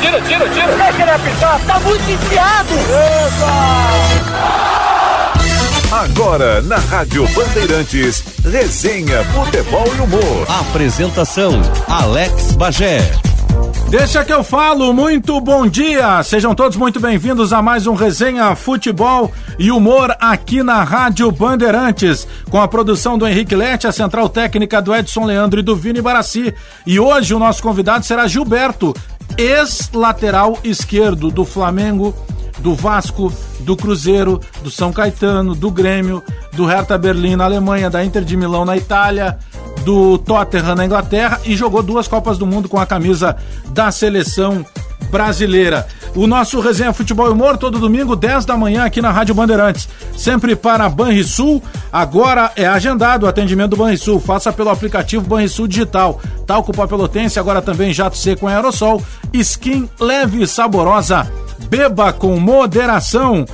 tira, tira, tira. Deixa ele apitar, tá muito enfiado. Eita! Agora, na Rádio Bandeirantes, resenha, futebol e humor. Apresentação, Alex Bagé. Deixa que eu falo, muito bom dia! Sejam todos muito bem-vindos a mais um Resenha Futebol e Humor aqui na Rádio Bandeirantes, com a produção do Henrique Lete, a central técnica do Edson Leandro e do Vini Barassi. E hoje o nosso convidado será Gilberto, ex-lateral esquerdo do Flamengo do Vasco, do Cruzeiro, do São Caetano, do Grêmio, do Hertha Berlim na Alemanha, da Inter de Milão na Itália, do Tottenham na Inglaterra e jogou duas Copas do Mundo com a camisa da seleção brasileira. O nosso Resenha Futebol e Humor todo domingo, 10 da manhã, aqui na Rádio Bandeirantes. Sempre para Banrisul. Agora é agendado o atendimento do Banrisul. Faça pelo aplicativo Banrisul Digital. Talco Pó Pelotense, agora também jato seco em aerossol. Skin leve e saborosa beba com moderação.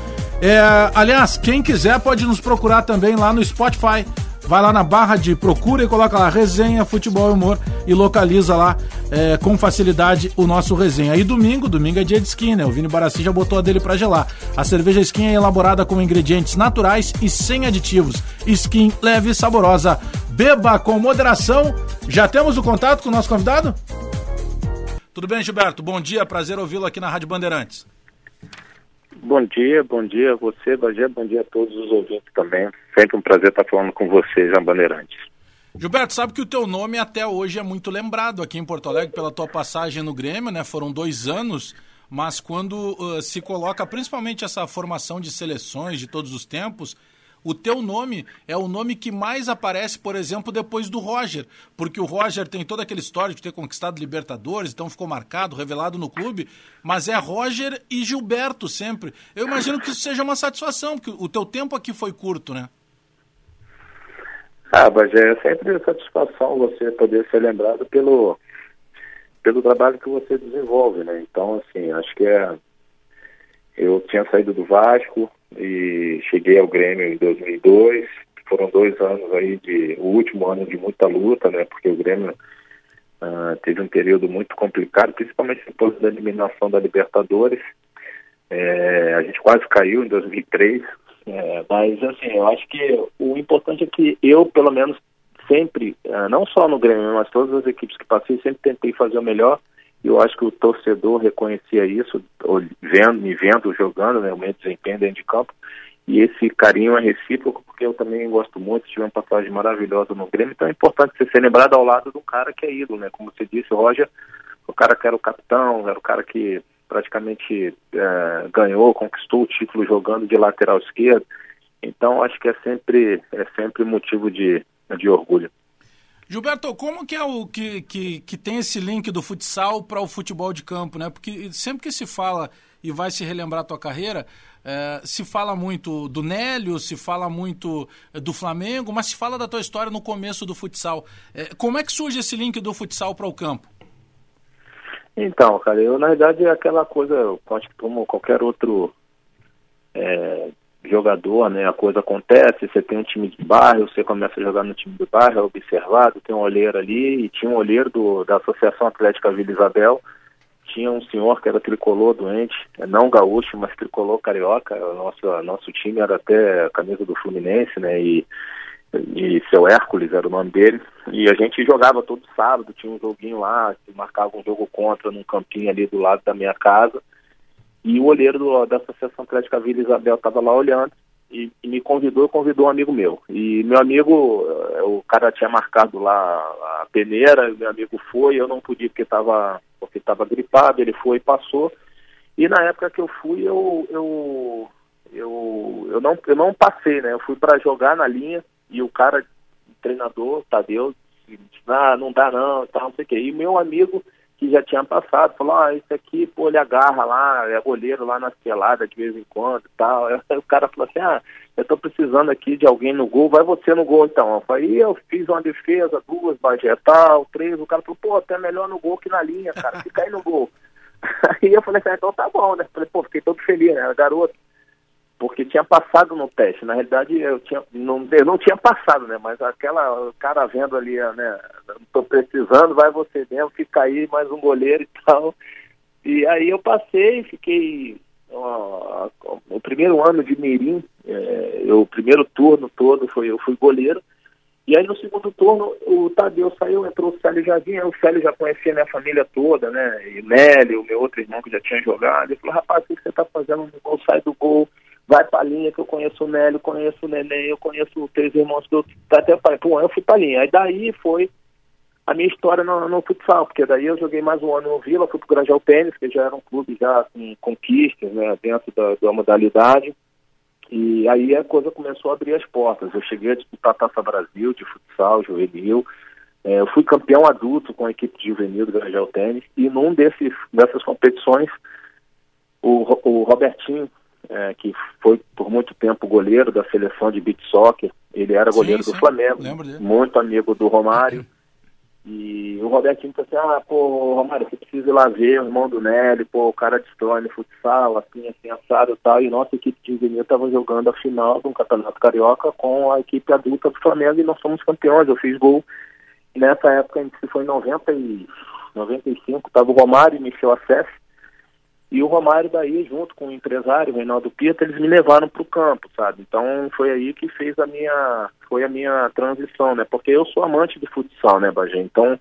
É, aliás, quem quiser pode nos procurar também lá no Spotify. Vai lá na barra de procura e coloca lá resenha, futebol e humor e localiza lá é, com facilidade o nosso resenha. E domingo, domingo é dia de skin, né? O Vini Barassi já botou a dele para gelar. A cerveja skin é elaborada com ingredientes naturais e sem aditivos. Skin leve e saborosa. Beba com moderação. Já temos o contato com o nosso convidado? Tudo bem, Gilberto? Bom dia, prazer ouvi-lo aqui na Rádio Bandeirantes. Bom dia, bom dia a você, Bagé, bom dia a todos os ouvintes também. Sempre um prazer estar falando com vocês, Jean Bandeirantes. Gilberto, sabe que o teu nome até hoje é muito lembrado aqui em Porto Alegre pela tua passagem no Grêmio, né? Foram dois anos, mas quando uh, se coloca principalmente essa formação de seleções de todos os tempos, o teu nome é o nome que mais aparece, por exemplo, depois do Roger, porque o Roger tem toda aquela história de ter conquistado Libertadores, então ficou marcado, revelado no clube, mas é Roger e Gilberto sempre. Eu imagino que isso seja uma satisfação, porque o teu tempo aqui foi curto, né? Ah, mas é sempre satisfação você poder ser lembrado pelo, pelo trabalho que você desenvolve, né? Então, assim, acho que é. Eu tinha saído do Vasco, e cheguei ao Grêmio em 2002. Foram dois anos aí de o último ano de muita luta, né? Porque o Grêmio uh, teve um período muito complicado, principalmente depois da eliminação da Libertadores. É, a gente quase caiu em 2003, é, mas assim, eu acho que o importante é que eu, pelo menos, sempre, uh, não só no Grêmio, mas todas as equipes que passei, sempre tentei fazer o melhor eu acho que o torcedor reconhecia isso, vendo, me vendo jogando, né, o meu desempenho dentro de campo. E esse carinho é recíproco, porque eu também gosto muito, tive uma passagem maravilhosa no Grêmio, então é importante você ser lembrado ao lado de um cara que é ídolo, né? Como você disse, o Roger, o cara que era o capitão, era o cara que praticamente é, ganhou, conquistou o título jogando de lateral esquerdo. Então acho que é sempre, é sempre motivo de, de orgulho. Gilberto, como que é o que, que, que tem esse link do futsal para o futebol de campo, né? Porque sempre que se fala e vai se relembrar a tua carreira, é, se fala muito do Nélio, se fala muito eh, do Flamengo, mas se fala da tua história no começo do futsal. É, como é que surge esse link do futsal para o campo? Então, cara, eu na verdade é aquela coisa, acho que como qualquer outro é, jogador, né? A coisa acontece, você tem um time de bairro, você começa a jogar no time do bairro, é observado, tem um olheiro ali, e tinha um olheiro do, da Associação Atlética Vila Isabel, tinha um senhor que era tricolor doente, não gaúcho, mas tricolor carioca, nosso, nosso time era até camisa do Fluminense, né? E, e seu Hércules era o nome dele, e a gente jogava todo sábado, tinha um joguinho lá, marcava um jogo contra num campinho ali do lado da minha casa, e o olheiro do, da Associação Atlética Vila Isabel estava lá olhando e, e, me convidou, convidou um amigo meu. E meu amigo, eh, o cara tinha marcado lá a peneira, meu amigo foi, eu não podia porque estava porque estava gripado, ele foi e passou. E na época que eu fui, eu eu eu, eu não eu não passei, né? Eu fui para jogar na linha e o cara, o treinador, Tadeu, disse, ah, não dá não, não sei o quê. E meu amigo que já tinha passado, falou, ah, esse aqui, pô, ele agarra lá, é goleiro lá na pelada de vez em quando e tal. Aí o cara falou assim, ah, eu tô precisando aqui de alguém no gol, vai você no gol então. Eu falei, eu fiz uma defesa, duas, Bagé, tal, três, o cara falou, pô, até melhor no gol que na linha, cara, fica aí no gol. Aí eu falei assim, ah, então tá bom, né? Falei, pô, fiquei todo feliz, né? Garoto, porque tinha passado no teste. Na realidade, eu tinha, não, eu não tinha passado, né? Mas aquela cara vendo ali, né? Tô precisando, vai você mesmo, fica aí mais um goleiro e tal. E aí eu passei, fiquei ó, o primeiro ano de Mirim, é, o primeiro turno todo foi eu fui goleiro. E aí no segundo turno o Tadeu saiu, entrou o Célio Jardim, o Célio já conhecia minha família toda, né? E Nélio, meu outro irmão que já tinha jogado. Ele falou, rapaz, o que você tá fazendo no gol? Sai do gol, vai pra linha, que eu conheço o Nélio, conheço o Neném, eu conheço os três irmãos do Até pai, pô, eu fui pra linha. Aí daí foi a minha história no, no futsal, porque daí eu joguei mais um ano no Vila, fui pro Grajaú Tênis, que já era um clube já com conquistas, né, dentro da, da modalidade. E aí a coisa começou a abrir as portas. Eu cheguei a disputar a Taça Brasil de futsal, juvenil. É, eu fui campeão adulto com a equipe de juvenil do Granjal Tênis. E num desses, dessas competições, o, o Robertinho, é, que foi por muito tempo goleiro da seleção de beach soccer, ele era goleiro sim, sim. do Flamengo, muito amigo do Romário. E o Robertinho disse assim, ah, pô, Romário, você precisa ir lá ver o irmão do Nelly, pô, o cara destrói no futsal, assim, assim, assado e tal. E nossa equipe de juvenil estava jogando a final do Campeonato Carioca com a equipe adulta do Flamengo e nós fomos campeões. Eu fiz gol. E nessa época, a gente foi em 90 e 95, estava o Romário Michel Acesse. E o Romário daí, junto com o empresário, o Reinaldo Pietra, eles me levaram para o campo, sabe? Então foi aí que fez a minha, foi a minha transição, né? Porque eu sou amante do futsal, né, Bagé? Então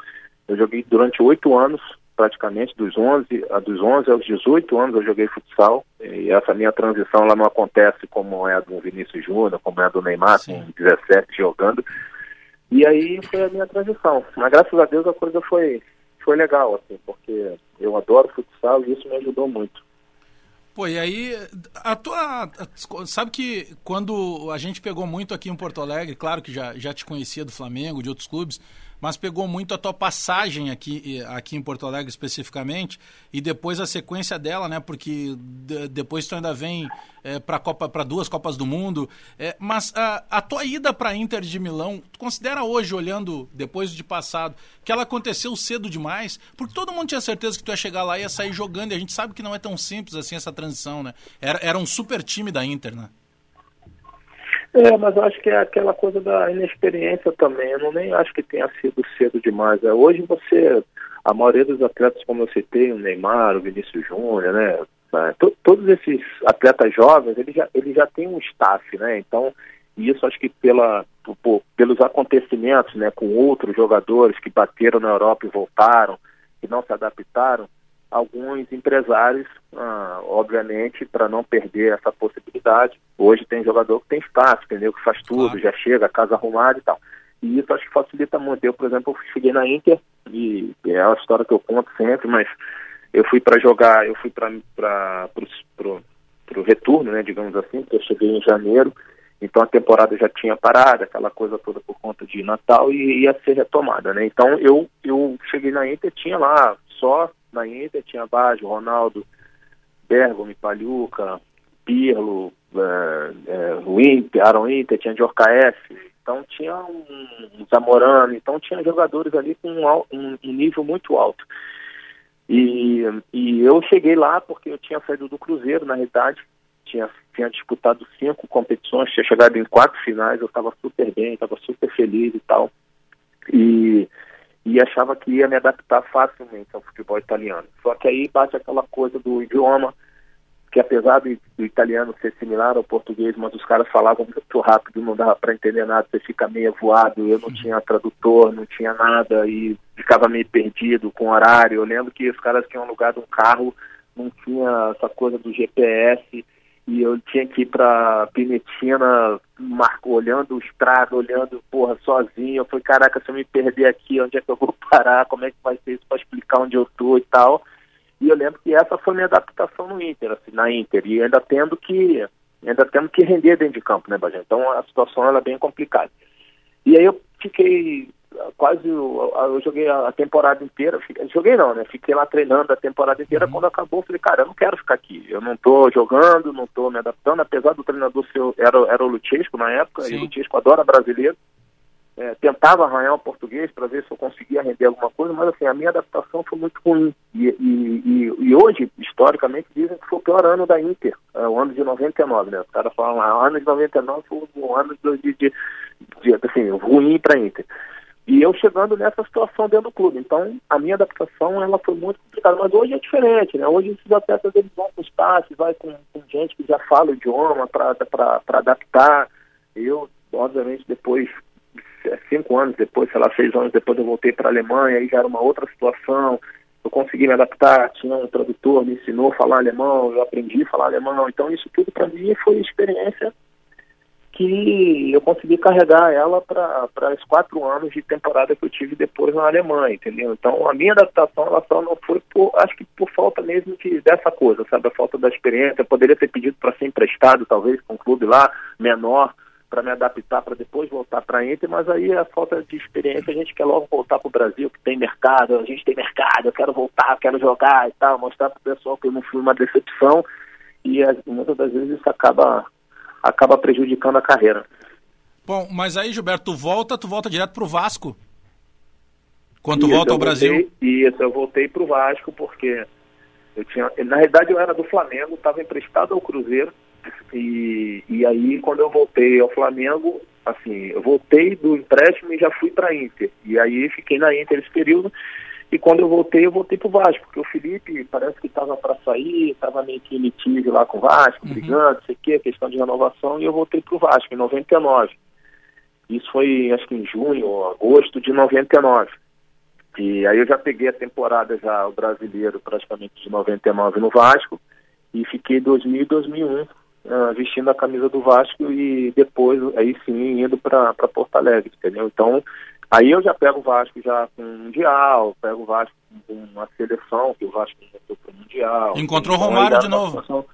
eu joguei durante oito anos, praticamente, dos 11, a dos 11 aos 18 anos eu joguei futsal. E essa minha transição ela não acontece como é a do Vinícius Júnior, como é a do Neymar, Sim. com 17 jogando. E aí foi a minha transição. Mas graças a Deus a coisa foi, foi legal, assim, porque eu adoro futsal e isso me ajudou muito. Pô, e aí, a tua. Sabe que quando a gente pegou muito aqui em Porto Alegre, claro que já, já te conhecia do Flamengo, de outros clubes, mas pegou muito a tua passagem aqui, aqui em Porto Alegre especificamente e depois a sequência dela, né? Porque de, depois tu ainda vem é, para Copa, para duas Copas do Mundo. É, mas a, a tua ida para Inter de Milão, tu considera hoje, olhando depois de passado, que ela aconteceu cedo demais? Porque todo mundo tinha certeza que tu ia chegar lá e ia sair jogando e a gente sabe que não é tão simples assim essa transição, né? Era, era um super time da Inter, né? É, mas eu acho que é aquela coisa da inexperiência também. Eu não nem acho que tenha sido cedo demais. É, hoje você, a maioria dos atletas, como eu citei, o Neymar, o Vinícius Júnior, né? É, todos esses atletas jovens, eles já, eles já têm um staff, né? Então, isso acho que pela, por, pelos acontecimentos, né, com outros jogadores que bateram na Europa e voltaram, e não se adaptaram, alguns empresários, ah, obviamente, para não perder essa possibilidade. Hoje tem jogador que tem espaço, entendeu? Que faz tudo, claro. já chega, casa arrumada e tal. E isso acho que facilita muito. Eu, por exemplo, cheguei na Inter, e é uma história que eu conto sempre, mas eu fui para jogar, eu fui para o retorno, né, digamos assim, porque eu cheguei em janeiro, então a temporada já tinha parado, aquela coisa toda por conta de Natal e ia ser retomada, né? Então eu, eu cheguei na Inter, tinha lá só na Inter tinha Baggio, Ronaldo, Bergomi, Paluca, Pirlo, uh, uh, Winter, Aaron Winter, tinha Diorca F, então tinha um, Zamorano, então tinha jogadores ali com um, um, um nível muito alto. E, e eu cheguei lá porque eu tinha saído do Cruzeiro, na realidade, tinha, tinha disputado cinco competições, tinha chegado em quatro finais, eu estava super bem, estava super feliz e tal. E e achava que ia me adaptar facilmente ao futebol italiano. Só que aí bate aquela coisa do idioma, que apesar do, do italiano ser similar ao português, mas os caras falavam muito rápido, não dava para entender nada, você fica meio voado, eu não tinha tradutor, não tinha nada e ficava meio perdido com horário. Eu lembro que os caras tinham alugado um carro, não tinha essa coisa do GPS, e eu tinha que ir para Pinetina, marco, olhando o estrado, olhando, porra, sozinho. Eu falei, caraca, se eu me perder aqui, onde é que eu vou parar? Como é que vai ser isso para explicar onde eu tô e tal? E eu lembro que essa foi minha adaptação no Inter, assim, na Inter, e ainda tendo que ainda tendo que render dentro de campo, né, Bajé? Então a situação ela é bem complicada. E aí eu fiquei quase eu joguei a temporada inteira, joguei não, né? Fiquei lá treinando a temporada inteira. Uhum. Quando acabou, falei, cara, eu não quero ficar aqui. Eu não tô jogando, não tô me adaptando, apesar do treinador ser, era, era o Luchesco na época, Sim. e o Luchesco adora brasileiro. É, tentava arranhar o português para ver se eu conseguia render alguma coisa, mas assim, a minha adaptação foi muito ruim. E, e, e, e hoje, historicamente, dizem que foi o pior ano da Inter, é, o ano de 99, né? Os caras falam o ano de 99 foi um ano de, de, de, de assim, ruim para a Inter. E eu chegando nessa situação dentro do clube. Então, a minha adaptação ela foi muito complicada. Mas hoje é diferente, né? Hoje esses atletas eles vão com espaço, vai com, com gente que já fala o idioma para adaptar. Eu, obviamente, depois, cinco anos depois, sei lá, seis anos depois, eu voltei para a Alemanha, aí já era uma outra situação. Eu consegui me adaptar, tinha um tradutor, me ensinou a falar alemão, eu aprendi a falar alemão. Então, isso tudo para mim foi experiência que eu consegui carregar ela para os quatro anos de temporada que eu tive depois na Alemanha, entendeu? Então a minha adaptação ela só não foi por, acho que por falta mesmo de, dessa coisa, sabe? A falta da experiência. Eu poderia ter pedido para ser emprestado, talvez, com um clube lá menor, para me adaptar, para depois voltar para a Inter, mas aí a falta de experiência, a gente quer logo voltar para o Brasil, que tem mercado, a gente tem mercado, eu quero voltar, quero jogar e tal, mostrar para o pessoal que eu não fui uma decepção, e muitas das vezes isso acaba acaba prejudicando a carreira. Bom, mas aí, Gilberto, tu volta, tu volta direto pro Vasco? Quando tu volta ao Brasil? Voltei, isso, eu voltei pro Vasco porque eu tinha, na realidade eu era do Flamengo, estava emprestado ao Cruzeiro e, e aí quando eu voltei ao Flamengo, assim, eu voltei do empréstimo e já fui para Inter. E aí fiquei na Inter esse período e quando eu voltei, eu voltei pro Vasco, porque o Felipe parece que estava para sair, estava meio que litígio lá com o Vasco, uhum. brigando, sei o quê, questão de renovação, e eu voltei pro Vasco em 99. Isso foi, acho que em junho ou agosto de 99. E aí eu já peguei a temporada já, o brasileiro, praticamente de 99 no Vasco, e fiquei 2000 e 2001 uh, vestindo a camisa do Vasco e depois, aí sim, indo para Porto Alegre, entendeu? Então, Aí eu já pego o Vasco já com o Mundial, pego o Vasco com uma seleção, que o Vasco encontrou para o Mundial. Encontrou o então, Romário de novo. Situação...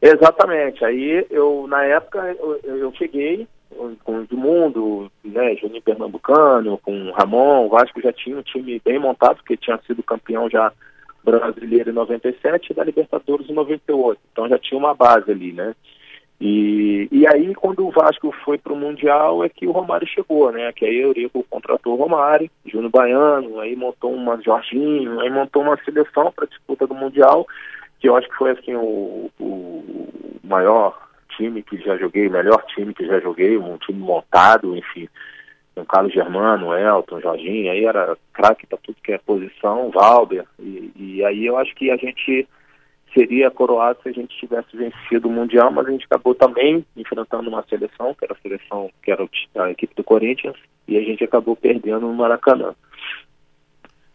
Exatamente. Aí eu, na época, eu, eu cheguei com o Edmundo, né, Juninho Pernambucano, com o Ramon, o Vasco já tinha um time bem montado, porque tinha sido campeão já brasileiro em 97 e da Libertadores em 98. Então já tinha uma base ali, né? E, e aí, quando o Vasco foi para o Mundial, é que o Romário chegou, né? Que aí o Eurico contratou o Romário, Júnior Baiano, aí montou uma Jorginho, aí montou uma seleção para disputa do Mundial, que eu acho que foi assim o, o maior time que já joguei, o melhor time que já joguei, um time montado, enfim, com Carlos Germano, Elton, Jorginho, aí era craque para tudo que é posição, Valber, e, e aí eu acho que a gente seria coroado se a gente tivesse vencido o Mundial, mas a gente acabou também enfrentando uma seleção, que era a seleção, que era a equipe do Corinthians, e a gente acabou perdendo no Maracanã.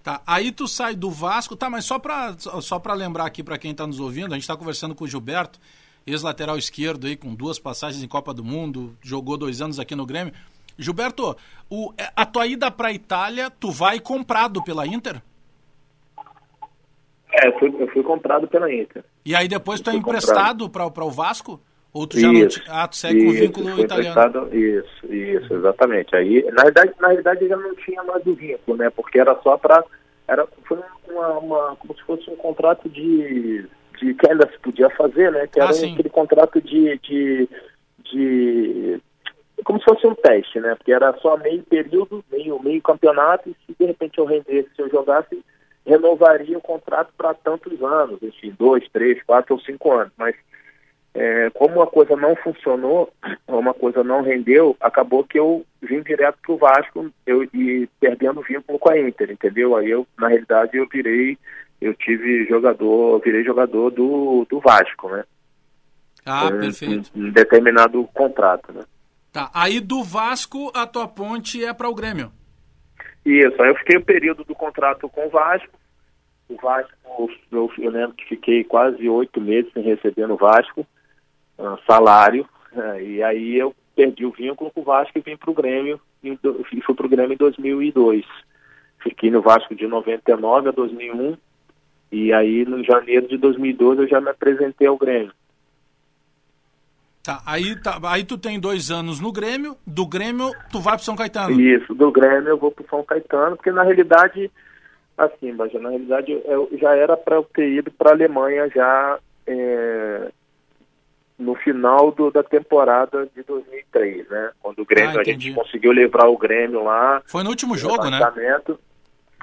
Tá, aí tu sai do Vasco, tá, mas só para só pra lembrar aqui para quem está nos ouvindo, a gente está conversando com o Gilberto, ex-lateral esquerdo aí, com duas passagens em Copa do Mundo, jogou dois anos aqui no Grêmio. Gilberto, o, a tua ida para Itália, tu vai comprado pela Inter? É, eu fui, eu fui comprado pela Inter. E aí depois tu é emprestado para o Vasco? Ou tu já isso, não, ah, tu segue isso, com vínculo italiano? Isso, isso, exatamente. Aí, na verdade, na verdade já não tinha mais o vínculo, né? Porque era só para era foi uma, uma, como se fosse um contrato de, de que ainda se podia fazer, né? Que era ah, aquele contrato de, de, de como se fosse um teste, né? Porque era só meio período, meio meio campeonato e se de repente eu rendesse, se eu jogasse renovaria o contrato para tantos anos, enfim, dois, três, quatro ou cinco anos. Mas é, como uma coisa não funcionou, uma coisa não rendeu, acabou que eu vim direto para o Vasco eu, e perdendo vínculo com a Inter, entendeu? Aí eu, na realidade, eu virei, eu tive jogador, virei jogador do, do Vasco, né? Ah, um, perfeito. Um, um determinado contrato, né? Tá, aí do Vasco a tua ponte é para o Grêmio. Isso, aí eu fiquei o período do contrato com o Vasco. O Vasco, eu, eu lembro que fiquei quase oito meses sem receber no Vasco uh, salário. Uh, e aí eu perdi o vínculo com o Vasco e vim para o Grêmio, e fui para o Grêmio em 2002. Fiquei no Vasco de 99 a 2001. E aí, no janeiro de 2012, eu já me apresentei ao Grêmio. Tá, aí, tá, aí tu tem dois anos no Grêmio, do Grêmio tu vai pro São Caetano. Isso, do Grêmio eu vou pro São Caetano, porque na realidade, assim, Baja, na realidade eu já era para eu ter ido para Alemanha já é, no final do, da temporada de 2003, né? Quando o Grêmio, ah, a gente conseguiu levar o Grêmio lá. Foi no último jogo, né?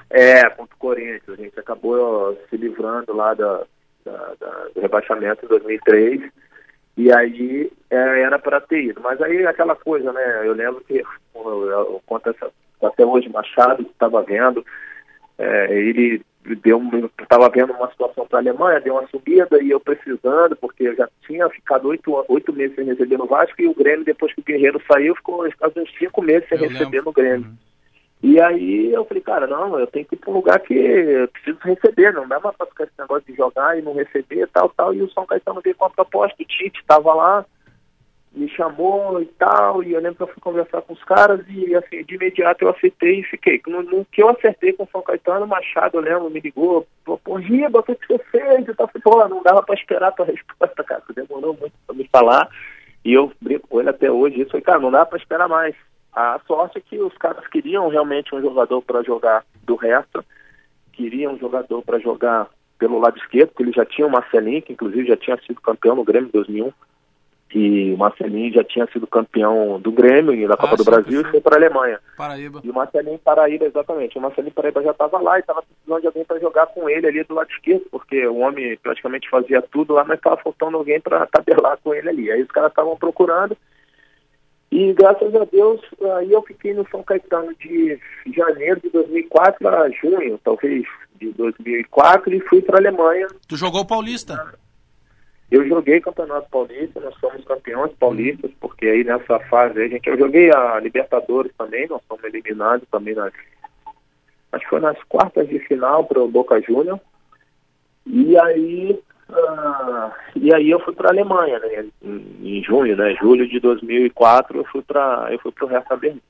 É, contra o Corinthians. A gente acabou ó, se livrando lá da, da, da, do rebaixamento em 2003 e aí é, era para ter ido. Mas aí aquela coisa, né? Eu lembro que eu, eu, conto essa, até hoje Machado estava vendo, é, ele deu estava vendo uma situação para a Alemanha, deu uma subida e eu precisando, porque eu já tinha ficado oito, oito meses sem receber no Vasco e o Grêmio, depois que o Guerreiro saiu, ficou quase uns cinco meses sem eu receber lembro. no Grêmio. Uhum. E aí eu falei, cara, não, eu tenho que ir para um lugar que eu preciso receber, não dá mais para ficar esse negócio de jogar e não receber, tal, tal. E o São Caetano veio com a proposta, o Tite estava lá, me chamou e tal, e eu lembro que eu fui conversar com os caras e assim, de imediato eu aceitei e fiquei. No, no que eu acertei com o São Caetano, o Machado, eu lembro, me ligou, pô, pô Giba, o que você fez? E tal, pô, não dava para esperar a tua resposta, cara, demorou muito para me falar. E eu brinco com ele até hoje, isso, falei, cara, não dá para esperar mais. A sorte é que os caras queriam realmente um jogador para jogar do resto, queriam um jogador para jogar pelo lado esquerdo, porque ele já tinha o Marcelinho, que inclusive já tinha sido campeão no Grêmio em 2001, e o Marcelinho já tinha sido campeão do Grêmio e da Copa ah, do Brasil e foi para a Alemanha. Paraíba. E o Marcelinho Paraíba, exatamente. O Marcelinho Paraíba já estava lá e estava precisando de alguém para jogar com ele ali do lado esquerdo, porque o homem praticamente fazia tudo lá, mas estava faltando alguém para tabelar com ele ali. Aí os caras estavam procurando e graças a Deus, aí eu fiquei no São Caetano de janeiro de 2004 a junho, talvez, de 2004 e fui para a Alemanha. Tu jogou Paulista? Eu joguei Campeonato Paulista, nós somos campeões paulistas, porque aí nessa fase a gente, eu joguei a Libertadores também, nós fomos eliminados também nas, acho que foi nas quartas de final para o Boca Júnior. E aí ah, e aí eu fui para a Alemanha, né? Em, em, junho, né? Julho de 2004 eu fui para eu fui para o Hertha Berlim.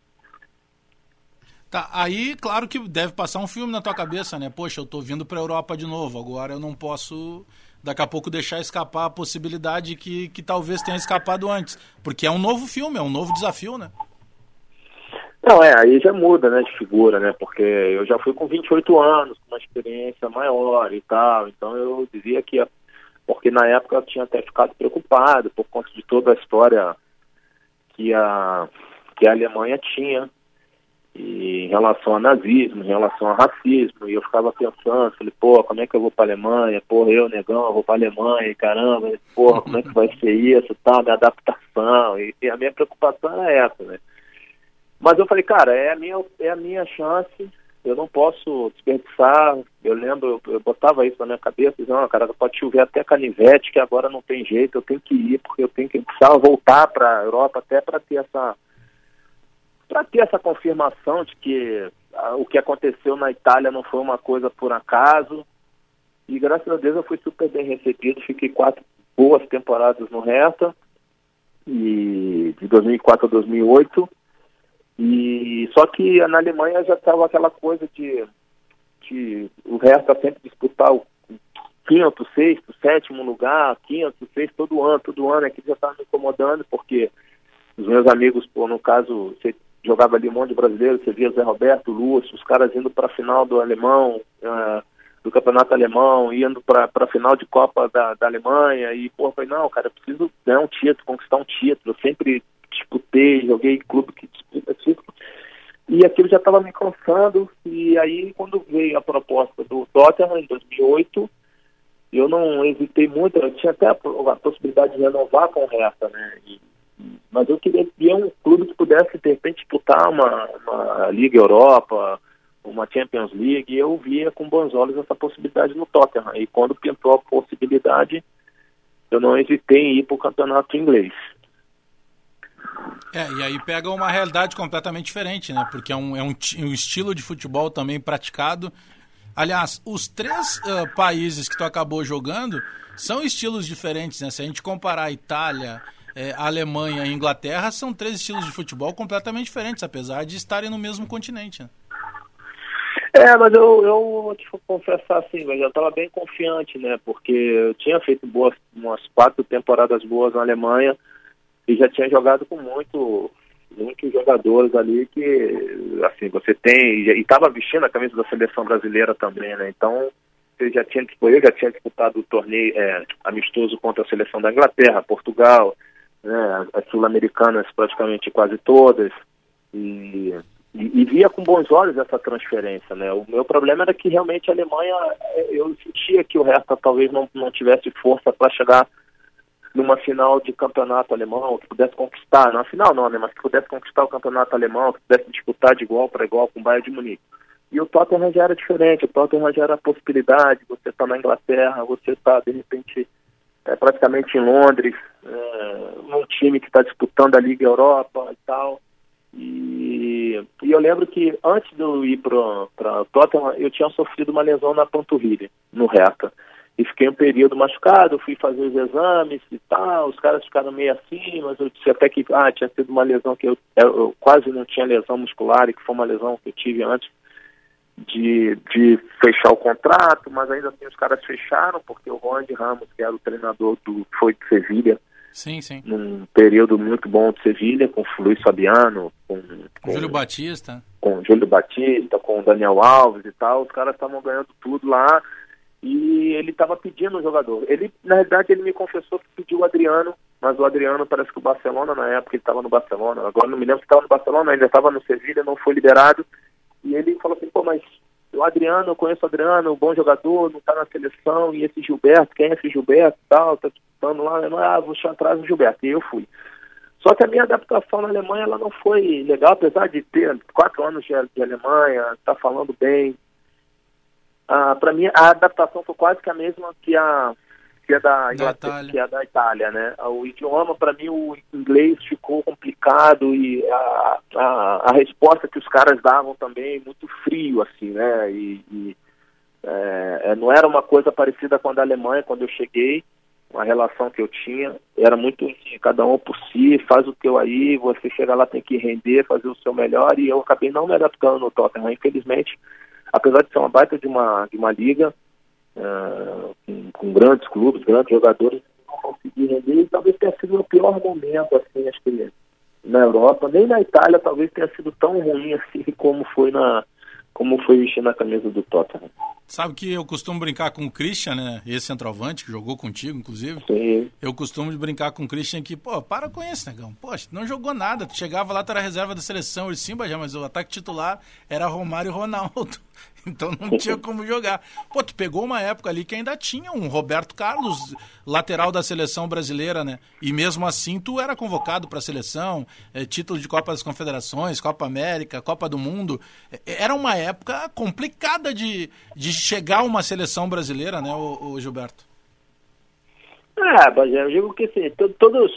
Tá, aí claro que deve passar um filme na tua cabeça, né? Poxa, eu tô vindo para a Europa de novo, agora eu não posso daqui a pouco deixar escapar a possibilidade que, que talvez tenha escapado antes, porque é um novo filme, é um novo desafio, né? Não, é, aí já muda, né, de figura, né, porque eu já fui com 28 anos, com uma experiência maior e tal, então eu dizia que porque na época eu tinha até ficado preocupado por conta de toda a história que a, que a Alemanha tinha em relação a nazismo, em relação a racismo, e eu ficava pensando, falei, pô, como é que eu vou para Alemanha? Porra, eu, negão, eu vou para Alemanha, e caramba, porra, como é que vai ser isso, tal, minha adaptação, e, e, a minha preocupação era essa, né? Mas eu falei, cara, é a minha, é a minha chance eu não posso desperdiçar. Eu lembro, eu, eu botava isso na minha cabeça, dizendo, não, cara, pode chover até canivete, que agora não tem jeito, eu tenho que ir, porque eu tenho que precisar voltar para a Europa até para ter essa para ter essa confirmação de que a, o que aconteceu na Itália não foi uma coisa por acaso. E graças a Deus eu fui super bem recebido, fiquei quatro boas temporadas no Reta, e de 2004 a 2008 e só que na Alemanha já estava aquela coisa de, de o resto é sempre disputar o quinto, sexto, sétimo lugar, quinto, sexto, todo ano, todo ano, aqui já estava me incomodando, porque os meus amigos, pô, no caso, você jogava ali um monte de brasileiro, você via Zé Roberto, Lúcio, os caras indo para a final do alemão, uh, do campeonato alemão, indo para a final de Copa da, da Alemanha, e, pô, eu falei, não, cara, eu preciso ganhar um título, conquistar um título, eu sempre disputei, joguei em clube que disputa título, e aquilo já estava me cansando, e aí quando veio a proposta do Tottenham em 2008, eu não hesitei muito, eu tinha até a, a possibilidade de renovar com o Hertha, né, e, mas eu queria ver um clube que pudesse, de repente, disputar uma, uma Liga Europa, uma Champions League, e eu via com bons olhos essa possibilidade no Tottenham, e quando pintou a possibilidade, eu não hesitei em ir para o campeonato inglês. É, e aí pega uma realidade completamente diferente, né? Porque é um, é um, um estilo de futebol também praticado. Aliás, os três uh, países que tu acabou jogando são estilos diferentes, né? Se a gente comparar a Itália, a Alemanha e Inglaterra, são três estilos de futebol completamente diferentes, apesar de estarem no mesmo continente. Né? É, mas eu, eu te confessar assim, eu já estava bem confiante, né? Porque eu tinha feito boas, umas quatro temporadas boas na Alemanha e já tinha jogado com muito muitos jogadores ali que assim você tem e estava vestindo a camisa da seleção brasileira também né? Então você já tinha eu já tinha disputado o torneio é, amistoso contra a seleção da Inglaterra Portugal né? As sul-americanas praticamente quase todas. E, e, e, via com bons olhos essa transferência né? O meu problema era que realmente a Alemanha eu sentia que o resto talvez não não tivesse força para chegar numa final de campeonato alemão, que pudesse conquistar, não final não, né, mas que pudesse conquistar o campeonato alemão, que pudesse disputar de igual para igual com o Bayern de Munique. E o Tottenham já era diferente, o Tottenham já era a possibilidade, você está na Inglaterra, você está, de repente, é, praticamente em Londres, é, num time que está disputando a Liga Europa e tal. E, e eu lembro que antes de eu ir para o Tottenham, eu tinha sofrido uma lesão na panturrilha, no reta. E fiquei um período machucado, fui fazer os exames e tal, os caras ficaram meio assim, mas eu disse até que ah, tinha sido uma lesão que eu, eu quase não tinha lesão muscular e que foi uma lesão que eu tive antes de, de fechar o contrato, mas ainda assim os caras fecharam, porque o de Ramos, que era o treinador do foi de Sevilha, sim, sim. num período muito bom de Sevilha, com o Luiz Fabiano, com, com Júlio Batista. Com Júlio Batista, com o Daniel Alves e tal, os caras estavam ganhando tudo lá e ele estava pedindo o jogador. Ele, na verdade, ele me confessou que pediu o Adriano, mas o Adriano parece que o Barcelona, na época, ele estava no Barcelona, agora não me lembro se estava no Barcelona, ainda estava no Sevilha, não foi liberado, e ele falou assim, pô, mas o Adriano, eu conheço o Adriano, bom jogador, não está na seleção, e esse Gilberto, quem é esse Gilberto tal, tá disputando lá, eu, ah, vou atrás do Gilberto, e eu fui. Só que a minha adaptação na Alemanha, ela não foi legal, apesar de ter quatro anos de, de Alemanha, tá falando bem. Ah, Para mim, a adaptação foi quase que a mesma que a que é da, Inglaterra, que é da Itália, né? O idioma, para mim, o inglês ficou complicado e a, a, a, resposta que os caras davam também muito frio, assim, né? E, e é, é, não era uma coisa parecida com a da Alemanha quando eu cheguei, a relação que eu tinha era muito assim, cada um por si, faz o teu aí, você chega lá tem que render, fazer o seu melhor e eu acabei não me adaptando no Tottenham, infelizmente, apesar de ser uma baita de uma de uma liga, uh, com, com, grandes clubes, grandes jogadores, não consegui render talvez tenha sido o pior momento, assim, acho que na Europa, nem na Itália talvez tenha sido tão ruim assim como foi na como foi vestir na camisa do Tottenham. Sabe que eu costumo brincar com o Christian, né? Esse centroavante que jogou contigo, inclusive. Sim. Eu costumo brincar com o Christian que, pô, para com isso, negão. Poxa, não jogou nada. Tu chegava lá, tu era reserva da seleção, ele sim, já, mas o ataque titular era Romário e Ronaldo. Então não tinha como jogar. Pô, tu pegou uma época ali que ainda tinha um Roberto Carlos, lateral da seleção brasileira, né? E mesmo assim tu era convocado para a seleção, é, título de Copa das Confederações, Copa América, Copa do Mundo. É, era uma época complicada de, de chegar uma seleção brasileira, né, o, o Gilberto? É, Bagé, eu digo que assim, todos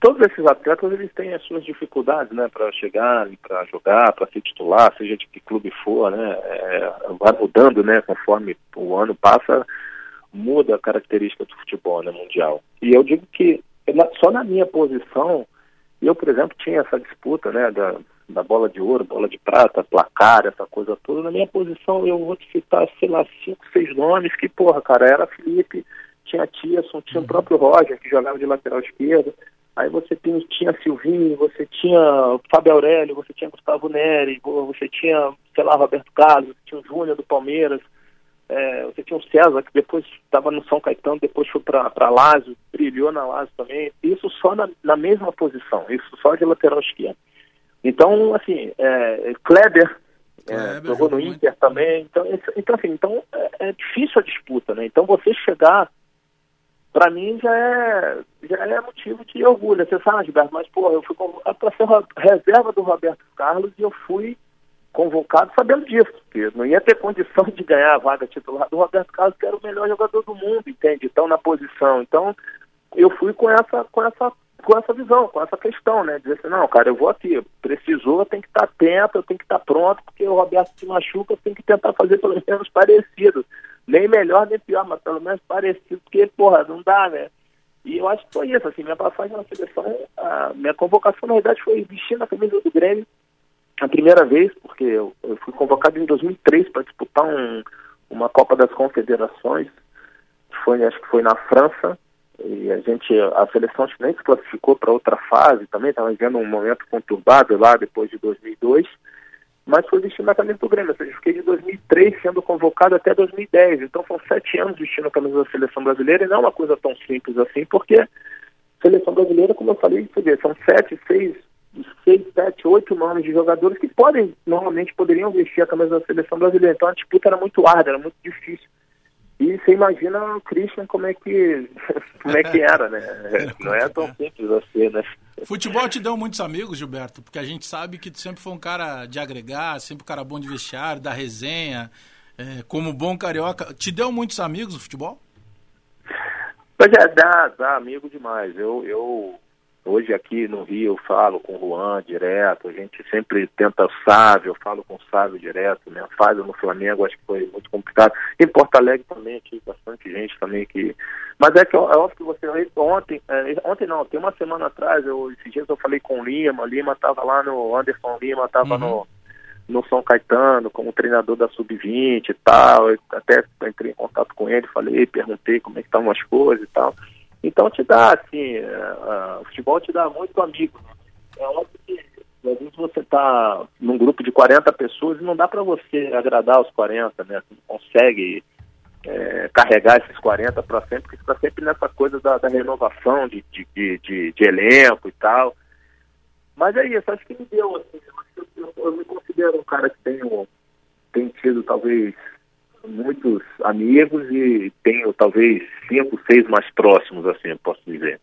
todos esses atletas eles têm as suas dificuldades, né, para chegar, para jogar, para ser titular, seja de que clube for, né, é, vai mudando, né, conforme o ano passa, muda a característica do futebol, né, mundial. E eu digo que só na minha posição, eu, por exemplo, tinha essa disputa, né, da, da bola de ouro, bola de prata, placar, essa coisa toda. Na minha posição, eu vou te citar, sei lá, cinco, seis nomes que, porra, cara, era Felipe, tinha Tierson, tinha o próprio Roger, que jogava de lateral esquerdo, Aí você tinha, tinha Silvinho, você tinha Fábio Aurélio, você tinha Gustavo Neri, você tinha, sei lá, Roberto Carlos, você tinha o Júnior do Palmeiras, é, você tinha o César, que depois estava no São Caetano, depois foi para Lázio, brilhou na Lázio também. Isso só na, na, mesma posição, isso só de lateral esquerdo. Então, assim, é, Kleber, é, jogou no Inter também. Então, então assim, então é, é difícil a disputa, né? Então você chegar para mim já é, já é motivo de orgulho. Você sabe, Gilberto, mas, pô, eu fui convocado para ser reserva do Roberto Carlos e eu fui convocado sabendo disso, porque não ia ter condição de ganhar a vaga titular do Roberto Carlos, que era o melhor jogador do mundo, entende? Então, na posição. Então, eu fui com essa, com essa, com essa visão, com essa questão, né? Dizer assim, não, cara, eu vou aqui, precisou, tem que estar atento, eu tenho que estar pronto, porque o Roberto se machuca, eu tenho que tentar fazer pelo menos parecido nem melhor nem pior, mas pelo menos parecido, porque, porra, não dá, né? E eu acho que foi isso, assim, minha passagem na seleção, a minha convocação, na verdade, foi vestindo a camisa do Grêmio a primeira vez, porque eu, eu fui convocado em 2003 para disputar um, uma Copa das Confederações, foi, acho que foi na França, e a gente, a seleção nem se classificou para outra fase também, estava vivendo um momento conturbado lá depois de 2002, mas foi vestindo a camisa do Grêmio. Ou seja, fiquei de 2003 sendo convocado até 2010. Então são sete anos vestindo a camisa da seleção brasileira e não é uma coisa tão simples assim, porque a seleção brasileira, como eu falei, são sete, seis, seis, sete, oito nomes de jogadores que podem, normalmente poderiam vestir a camisa da seleção brasileira. Então a disputa era muito árdua, era muito difícil. E você imagina o Christian como é que, como é que era, né? Não é tão simples assim, né? Futebol te deu muitos amigos, Gilberto, porque a gente sabe que tu sempre foi um cara de agregar, sempre um cara bom de vestiário, da resenha, é, como bom carioca. Te deu muitos amigos o futebol? Pois é, dá, dá amigo demais. Eu, eu Hoje aqui no Rio eu falo com o Juan direto, a gente sempre tenta o Sávio, eu falo com o Sávio direto, né? Fase no Flamengo acho que foi muito complicado. Em Porto Alegre também, aqui bastante gente também que. Mas é que é óbvio que você. Ontem, é, ontem não, tem uma semana atrás, eu, esses dias eu falei com o Lima, Lima estava lá no. Anderson Lima estava uhum. no no São Caetano, como treinador da Sub-20 e tal. Eu até entrei em contato com ele, falei, perguntei como é que estavam as coisas e tal. Então te dá, assim, uh, o futebol te dá muito amigo. Né? É óbvio que às vezes você está num grupo de 40 pessoas e não dá para você agradar os 40, né? Você não consegue é, carregar esses 40 para sempre, porque está sempre nessa coisa da, da renovação de, de, de, de, elenco e tal. Mas é isso, acho que me deu, assim, eu, eu, eu me considero um cara que tenho, tem tido talvez muitos amigos e tenho talvez cinco, seis mais próximos, assim, posso dizer.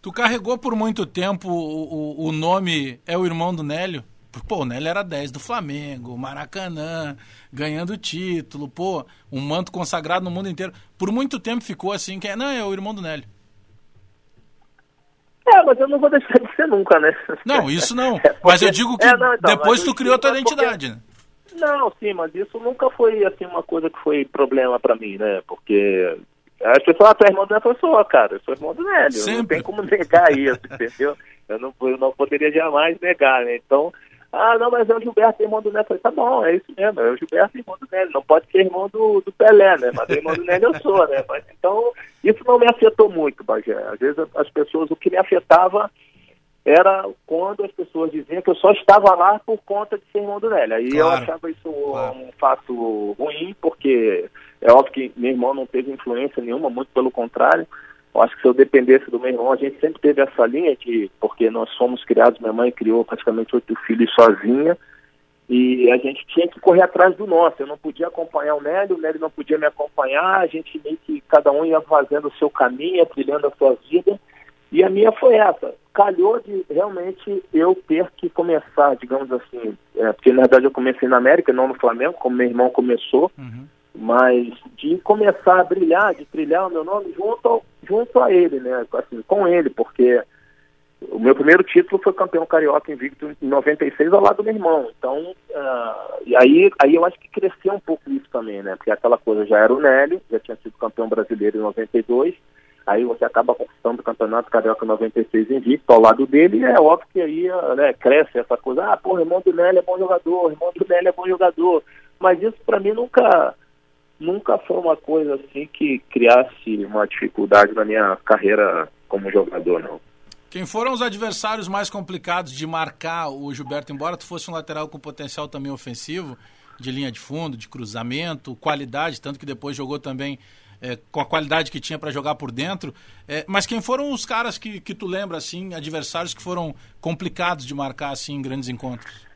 Tu carregou por muito tempo o, o, o nome É o Irmão do Nélio? Pô, o Nélio era 10 do Flamengo, Maracanã, ganhando título, pô, um manto consagrado no mundo inteiro. Por muito tempo ficou assim, que é, não, é o irmão do Nélio. É, mas eu não vou deixar de ser nunca, né? Não, isso não. É porque... Mas eu digo que é, não, então, depois tu criou tua identidade, porque... né? Não, sim, mas isso nunca foi assim uma coisa que foi problema para mim, né? Porque as pessoas, ah, tu é irmão da pessoa, cara, eu sou irmão do Nélio, Sempre. não tem como negar isso, entendeu? Eu não, eu não poderia jamais negar, né? Então, ah, não, mas é o Gilberto, irmão do Nélio. Eu falei, tá bom, é isso mesmo, é o Gilberto, irmão do Nélio. Não pode ser irmão do, do Pelé, né? Mas irmão do Nélio eu sou, né? Mas, então, isso não me afetou muito, Bagé. Às vezes as pessoas, o que me afetava era quando as pessoas diziam que eu só estava lá por conta de ser irmão do Nélio. Aí claro, eu achava isso claro. um fato ruim, porque é óbvio que meu irmão não teve influência nenhuma, muito pelo contrário. Eu acho que se eu dependesse do meu irmão, a gente sempre teve essa linha de, porque nós fomos criados, minha mãe criou praticamente oito filhos sozinha, e a gente tinha que correr atrás do nosso. Eu não podia acompanhar o Nélio, o Nélio não podia me acompanhar, a gente meio que cada um ia fazendo o seu caminho, trilhando a sua vida. E a minha foi essa. Calhou de realmente eu ter que começar, digamos assim, é, porque na verdade eu comecei na América, não no Flamengo, como meu irmão começou, uhum. mas de começar a brilhar, de trilhar o meu nome junto, junto a ele, né? Assim, com ele, porque o meu primeiro título foi campeão carioca invicto em 96 ao lado do meu irmão. Então, uh, e aí, aí eu acho que cresceu um pouco isso também, né? Porque aquela coisa já era o Nélio, já tinha sido campeão brasileiro em 92 aí você acaba conquistando o campeonato carioca 96 invicto ao lado dele, e é óbvio que aí né, cresce essa coisa, ah, pô, o irmão do Nelly é bom jogador, o irmão do Nelly é bom jogador, mas isso para mim nunca nunca foi uma coisa assim que criasse uma dificuldade na minha carreira como jogador, não. Quem foram os adversários mais complicados de marcar o Gilberto, embora tu fosse um lateral com potencial também ofensivo, de linha de fundo, de cruzamento, qualidade, tanto que depois jogou também é, com a qualidade que tinha para jogar por dentro. É, mas quem foram os caras que, que tu lembra, assim, adversários que foram complicados de marcar, assim, em grandes encontros?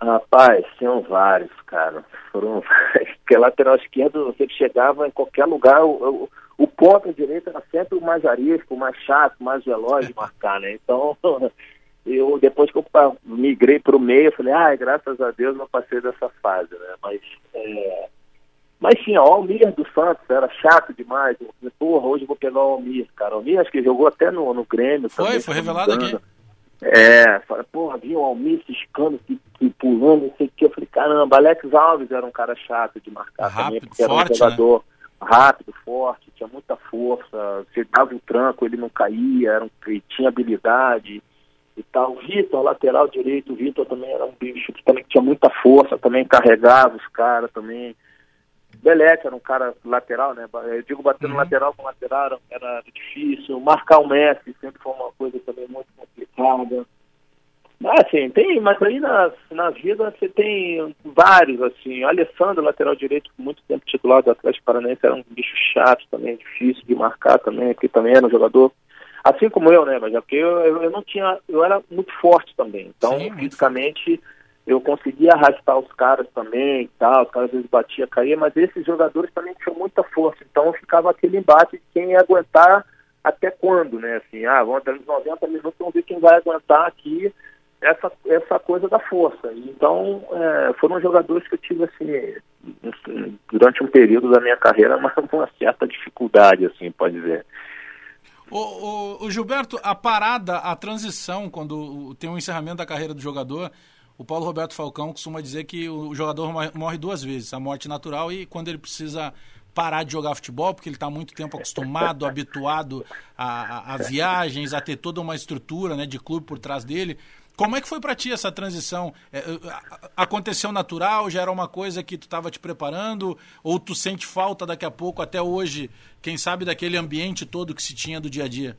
Rapaz, tinham vários, cara. Foram Porque lateral esquerdo, você chegava em qualquer lugar, o, o, o ponto direito era sempre o mais arisco, o mais chato, o mais veloz de marcar, né? Então, eu depois que eu migrei para o meio, eu falei, ah, graças a Deus não passei dessa fase, né? Mas é, mas tinha o Almir do Santos, era chato demais. Eu porra, hoje eu vou pegar o Almir, cara. O Almir acho que jogou até no, no Grêmio. Foi, também, foi revelado aqui. É, falei, porra, vinha o Almir ciscando, pulando, não sei o que. Eu falei, caramba, Alex Alves era um cara chato de marcar rápido, também, porque era um né? jogador né? rápido, forte, tinha muita força. Você dava o tranco, ele não caía, era um, tinha habilidade e tal. O Vitor, lateral direito, o Vitor também era um bicho que também tinha muita força, também carregava os caras também. Belete era um cara lateral, né? Eu digo batendo uhum. lateral com lateral era difícil. Marcar o Messi sempre foi uma coisa também muito complicada. Mas assim, tem, mas aí na, na vida você tem vários, assim. O Alessandro, lateral direito, por muito tempo titular do Atlético Paranaense, era um bicho chato também, difícil de marcar também, porque também era um jogador, assim como eu, né? Mas é porque eu, eu, eu não tinha, eu era muito forte também. Então, Sim, fisicamente, eu conseguia arrastar os caras também e tal, os caras às vezes batia, caía, mas esses jogadores também tinham muita força, então ficava aquele embate de quem ia aguentar até quando, né? Assim, ah, vamos até nos 90 minutos, vamos ver quem vai aguentar aqui essa, essa coisa da força. Então, é, foram jogadores que eu tive, assim, durante um período da minha carreira, mas com uma certa dificuldade, assim, pode dizer. O, o, o, Gilberto, a parada, a transição, quando tem um encerramento da carreira do jogador, o Paulo Roberto Falcão costuma dizer que o jogador morre duas vezes, a morte natural e quando ele precisa parar de jogar futebol, porque ele está muito tempo acostumado, habituado a, a, a, viagens, a ter toda uma estrutura né, de clube por trás dele. Como é que foi para ti essa transição? É, aconteceu natural? Já era uma coisa que tu estava te preparando? Ou tu sente falta daqui a pouco, até hoje, quem sabe daquele ambiente todo que se tinha do dia a dia?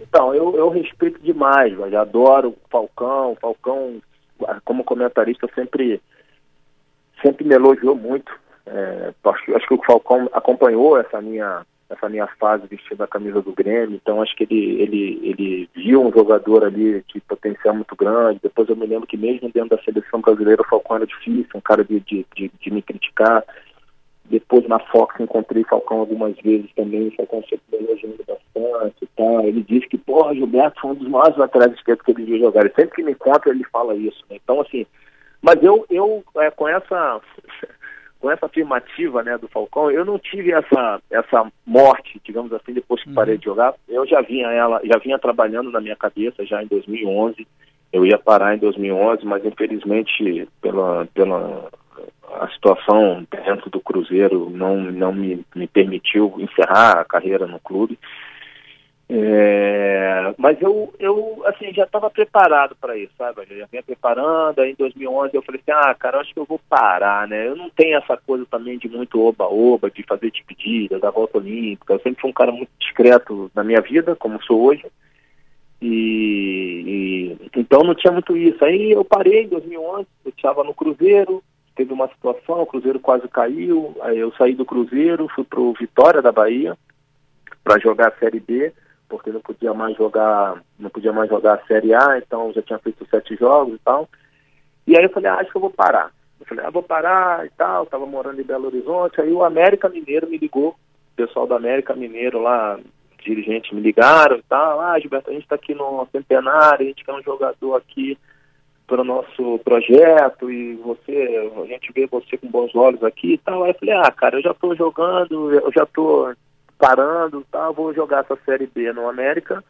Então, eu, eu respeito demais, eu adoro o Falcão. Falcão, como comentarista, sempre, sempre me elogiou muito. É, acho, acho que o Falcão acompanhou essa minha essa minha fase vestindo a camisa do Grêmio, então acho que ele, ele, ele viu um jogador ali de potencial muito grande. Depois eu me lembro que mesmo dentro da seleção brasileira o Falcão era difícil, um cara de, de, de, de me criticar. Depois na Fox encontrei Falcão algumas vezes também, o Falcão sempre me elogiando bastante e tal. Ele disse que, porra, Gilberto foi um dos maiores laterais esquerdos que ele viu jogar. Sempre que me encontra ele fala isso. Né? Então, assim, mas eu, eu é, com essa com essa afirmativa né, do Falcão, eu não tive essa, essa morte, digamos assim, depois que uhum. parei de jogar. Eu já vinha ela, já vinha trabalhando na minha cabeça já em 2011. Eu ia parar em 2011, mas infelizmente pela pela a situação dentro do Cruzeiro não não me, me permitiu encerrar a carreira no clube. É, mas eu, eu assim, já estava preparado para isso, sabe? Eu já vinha preparando, aí em 2011 eu falei assim, ah, cara, acho que eu vou parar, né? Eu não tenho essa coisa também de muito oba-oba, de fazer despedida, da volta olímpica. Eu sempre fui um cara muito discreto na minha vida, como sou hoje. E, e então não tinha muito isso. Aí eu parei em 2011, eu estava no Cruzeiro, teve uma situação, o Cruzeiro quase caiu, eu saí do Cruzeiro, fui pro Vitória da Bahia para jogar a Série B porque não podia mais jogar, não podia mais jogar a Série A, então já tinha feito sete jogos e tal. E aí eu falei, ah, acho que eu vou parar. Eu falei, ah, vou parar e tal, tava morando em Belo Horizonte, aí o América Mineiro me ligou, o pessoal do América Mineiro lá, dirigentes me ligaram e tal, ah, Gilberto, a gente está aqui no Centenário, a gente quer um jogador aqui para o nosso projeto e você, a gente vê você com bons olhos aqui e tal. Aí eu falei, ah, cara, eu já estou jogando, eu já estou parando, tá, vou jogar essa Série B no América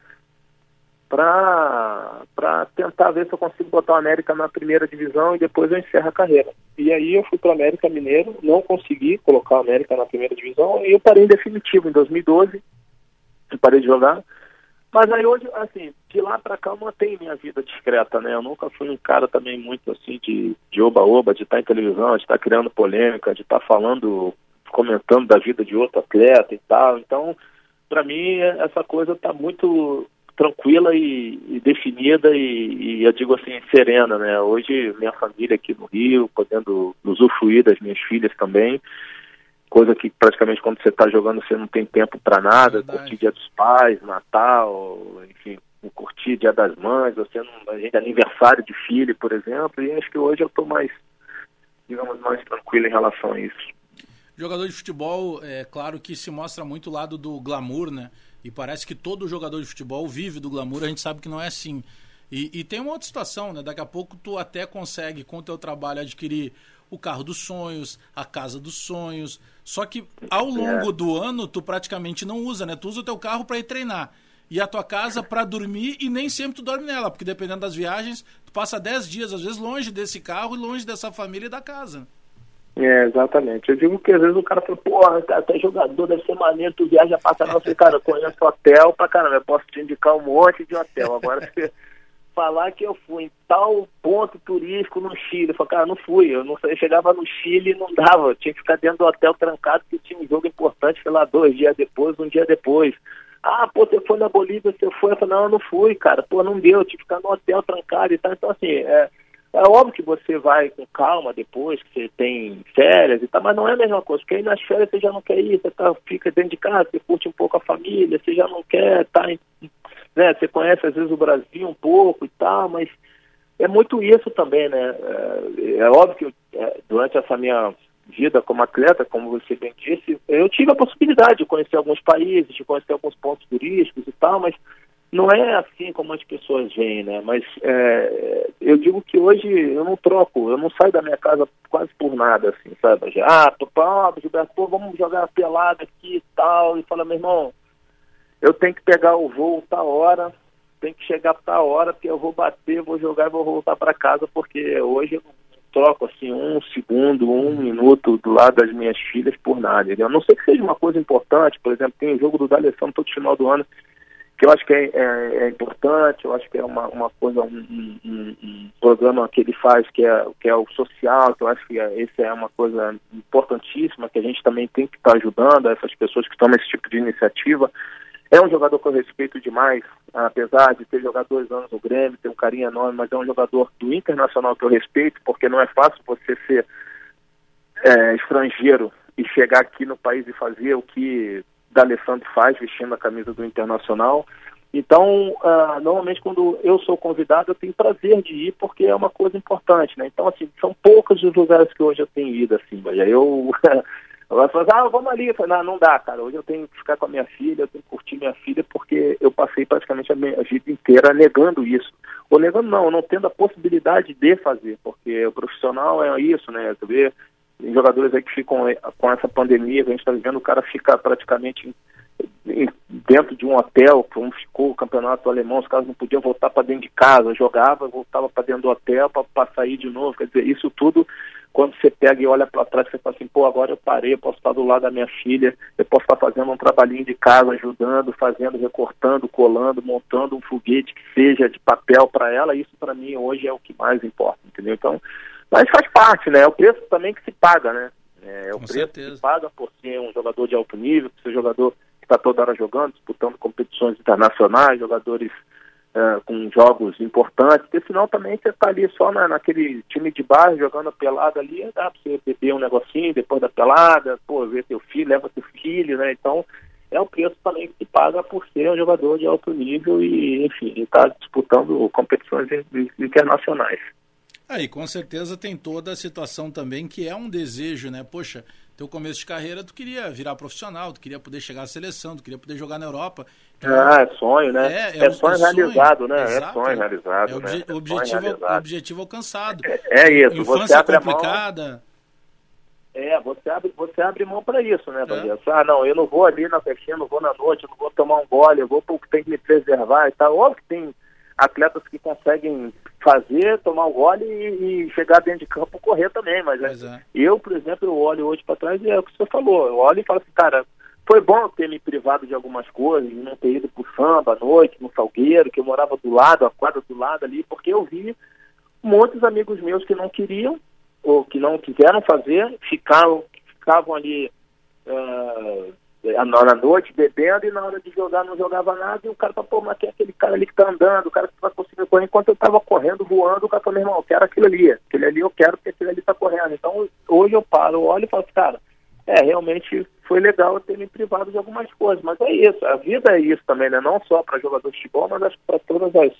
para tentar ver se eu consigo botar o América na primeira divisão e depois eu encerro a carreira. E aí eu fui para o América Mineiro, não consegui colocar o América na primeira divisão e eu parei em definitivo em 2012, eu parei de jogar. Mas aí hoje, assim, de lá para cá eu mantenho minha vida discreta, né? Eu nunca fui um cara também muito assim de oba-oba, de, estar tá em televisão, de estar tá criando polêmica, de estar tá falando comentando da vida de outro atleta e tal. Então, para mim, essa coisa está muito tranquila e, e definida e, e, eu digo assim, serena, né? Hoje, minha família aqui no Rio, podendo usufruir das minhas filhas também, coisa que praticamente quando você está jogando você não tem tempo para nada, Verdade. curtir Dia dos Pais, Natal, enfim, curtir Dia das Mães, você não, a gente aniversário de filho, por exemplo, e acho que hoje eu estou mais, digamos, mais tranquilo em relação a isso. Jogador de futebol, é claro que se mostra muito o lado do glamour, né? E parece que todo jogador de futebol vive do glamour, a gente sabe que não é assim. E, e, tem uma outra situação, né? Daqui a pouco tu até consegue, com o teu trabalho, adquirir o carro dos sonhos, a casa dos sonhos. Só que ao longo do ano, tu praticamente não usa, né? Tu usa o teu carro para ir treinar. E a tua casa para dormir e nem sempre tu dorme nela, porque dependendo das viagens, tu passa 10 dias, às vezes, longe desse carro e longe dessa família e da casa. É, exatamente. Eu digo que às vezes o cara fala, porra, até jogador deve ser maneiro, tu viaja, passa não, eu falei, cara, eu conheço hotel pra caramba, eu posso te indicar um monte de hotel. Agora, se falar que eu fui em tal ponto turístico no Chile, eu falei, cara, não fui, eu não chegava no Chile e não dava, eu tinha que ficar dentro do hotel trancado, porque tinha um jogo importante, sei lá, dois dias depois, um dia depois. Ah, pô, você foi na Bolívia, você foi? Eu falei, não, eu não fui, cara, pô, não deu, eu tinha que ficar no hotel trancado e tal. Então, assim, é é óbvio que você vai com calma depois, que você tem férias e tal, mas não é a mesma coisa, porque aí nas férias você já não quer ir, você tá, fica dentro de casa, você curte um pouco a família, você já não quer estar tá né, você conhece às vezes o Brasil um pouco e tal, mas é muito isso também, né? É, é óbvio que é, durante essa minha vida como atleta, como você bem disse, eu tive a possibilidade de conhecer alguns países, de conhecer alguns pontos turísticos e tal, mas não é assim como as pessoas veem, né? Mas é, eu digo que hoje eu não troco, eu não saio da minha casa quase por nada, assim, sabe? Ah, pô, Gilberto, pô, vamos jogar pelada aqui e tal, e fala, meu irmão, eu tenho que pegar o voo tal hora, tem que chegar a hora, porque eu vou bater, vou jogar e vou voltar para casa, porque hoje eu não troco assim um segundo, um minuto do lado das minhas filhas por nada. Entendeu? A não sei que seja uma coisa importante, por exemplo, tem o jogo do D'Alessandro todo final do ano, que eu acho que é, é, é, importante, eu acho que é uma, uma coisa, um, um, um, programa que ele faz que é, que é o social, que eu acho que é, esse é uma coisa importantíssima, que a gente também tem que estar tá ajudando essas pessoas que tomam esse tipo de iniciativa. É um jogador que eu respeito demais, apesar de ter jogado dois anos no Grêmio, ter um carinho enorme, mas é um jogador do Internacional que eu respeito, porque não é fácil você ser é, estrangeiro e chegar aqui no país e fazer o que D'Alessandro faz, vestindo a camisa do Internacional. Então, uh, normalmente quando eu sou convidado, eu tenho prazer de ir, porque é uma coisa importante, né? Então, assim, são poucos os lugares que hoje eu tenho ido, assim, mas eu Agora fala assim, ah, vamos ali. Eu não, não dá, cara. Hoje eu tenho que ficar com a minha filha, eu tenho que curtir minha filha, porque eu passei praticamente a minha vida inteira negando isso. Ou negando não, não tendo a possibilidade de fazer, porque o profissional é isso, né? Tu vê jogadores aí que ficam com essa pandemia que a gente está vivendo, o cara fica praticamente dentro de um hotel, como ficou o campeonato alemão, os caras não podiam voltar para dentro de casa, jogava, voltava para dentro do hotel para sair de novo. Quer dizer, isso tudo, quando você pega e olha para trás, você fala assim, pô, agora eu parei, eu posso estar do lado da minha filha, eu posso estar fazendo um trabalhinho de casa, ajudando, fazendo, recortando, colando, montando um foguete que seja de papel para ela, isso para mim hoje é o que mais importa, entendeu? Então, mas faz parte, né? É o preço também que se paga, né? É, é o Com preço certeza. que se paga por ser um jogador de alto nível, por ser jogador está toda hora jogando, disputando competições internacionais, jogadores uh, com jogos importantes, porque senão também você está ali só na, naquele time de bairro jogando a pelada ali, dá para você beber um negocinho depois da pelada, pô, ver teu filho, leva teu filho, né? Então é o preço também que se paga por ser um jogador de alto nível e, enfim, estar tá disputando competições internacionais. Aí, com certeza tem toda a situação também que é um desejo, né? Poxa, teu começo de carreira, tu queria virar profissional, tu queria poder chegar à seleção, tu queria poder jogar na Europa. Então, ah, é sonho, né? É, é, é sonho, realizado, né? Exato, é sonho realizado. É obje né? É objetivo, realizado. objetivo alcançado. É, é isso, Infância você abre complicada. Mão, é, você abre, você abre mão para isso, né, é. Ah, não, eu não vou ali na festinha, não vou na noite, não vou tomar um gole, eu vou porque tem que me preservar e tal. Óbvio que tem atletas que conseguem fazer, tomar o gole e, e, chegar dentro de campo correr também. Mas é. eu, por exemplo, eu olho hoje para trás e é o que você falou. Eu olho e falo assim, cara, foi bom ter me privado de algumas coisas, não ter ido pro samba à noite, no Salgueiro, que eu morava do lado, a quadra do lado ali, porque eu vi muitos amigos meus que não queriam, ou que não quiseram fazer, ficaram, ficavam ali. Uh, na noite bebendo e na hora de jogar não jogava nada e o cara falou, pô, mas tem aquele cara ali que tá andando, o cara que vai conseguir correr. Enquanto eu tava correndo, voando, o cara falou, meu irmão, eu quero aquilo ali, aquele ali eu quero porque aquele ali tá correndo. Então hoje eu paro, olho e falo assim, cara, é, realmente foi legal eu ter me privado de algumas coisas, mas é isso, a vida é isso também, né? Não só para jogador de futebol, mas acho que para todas as,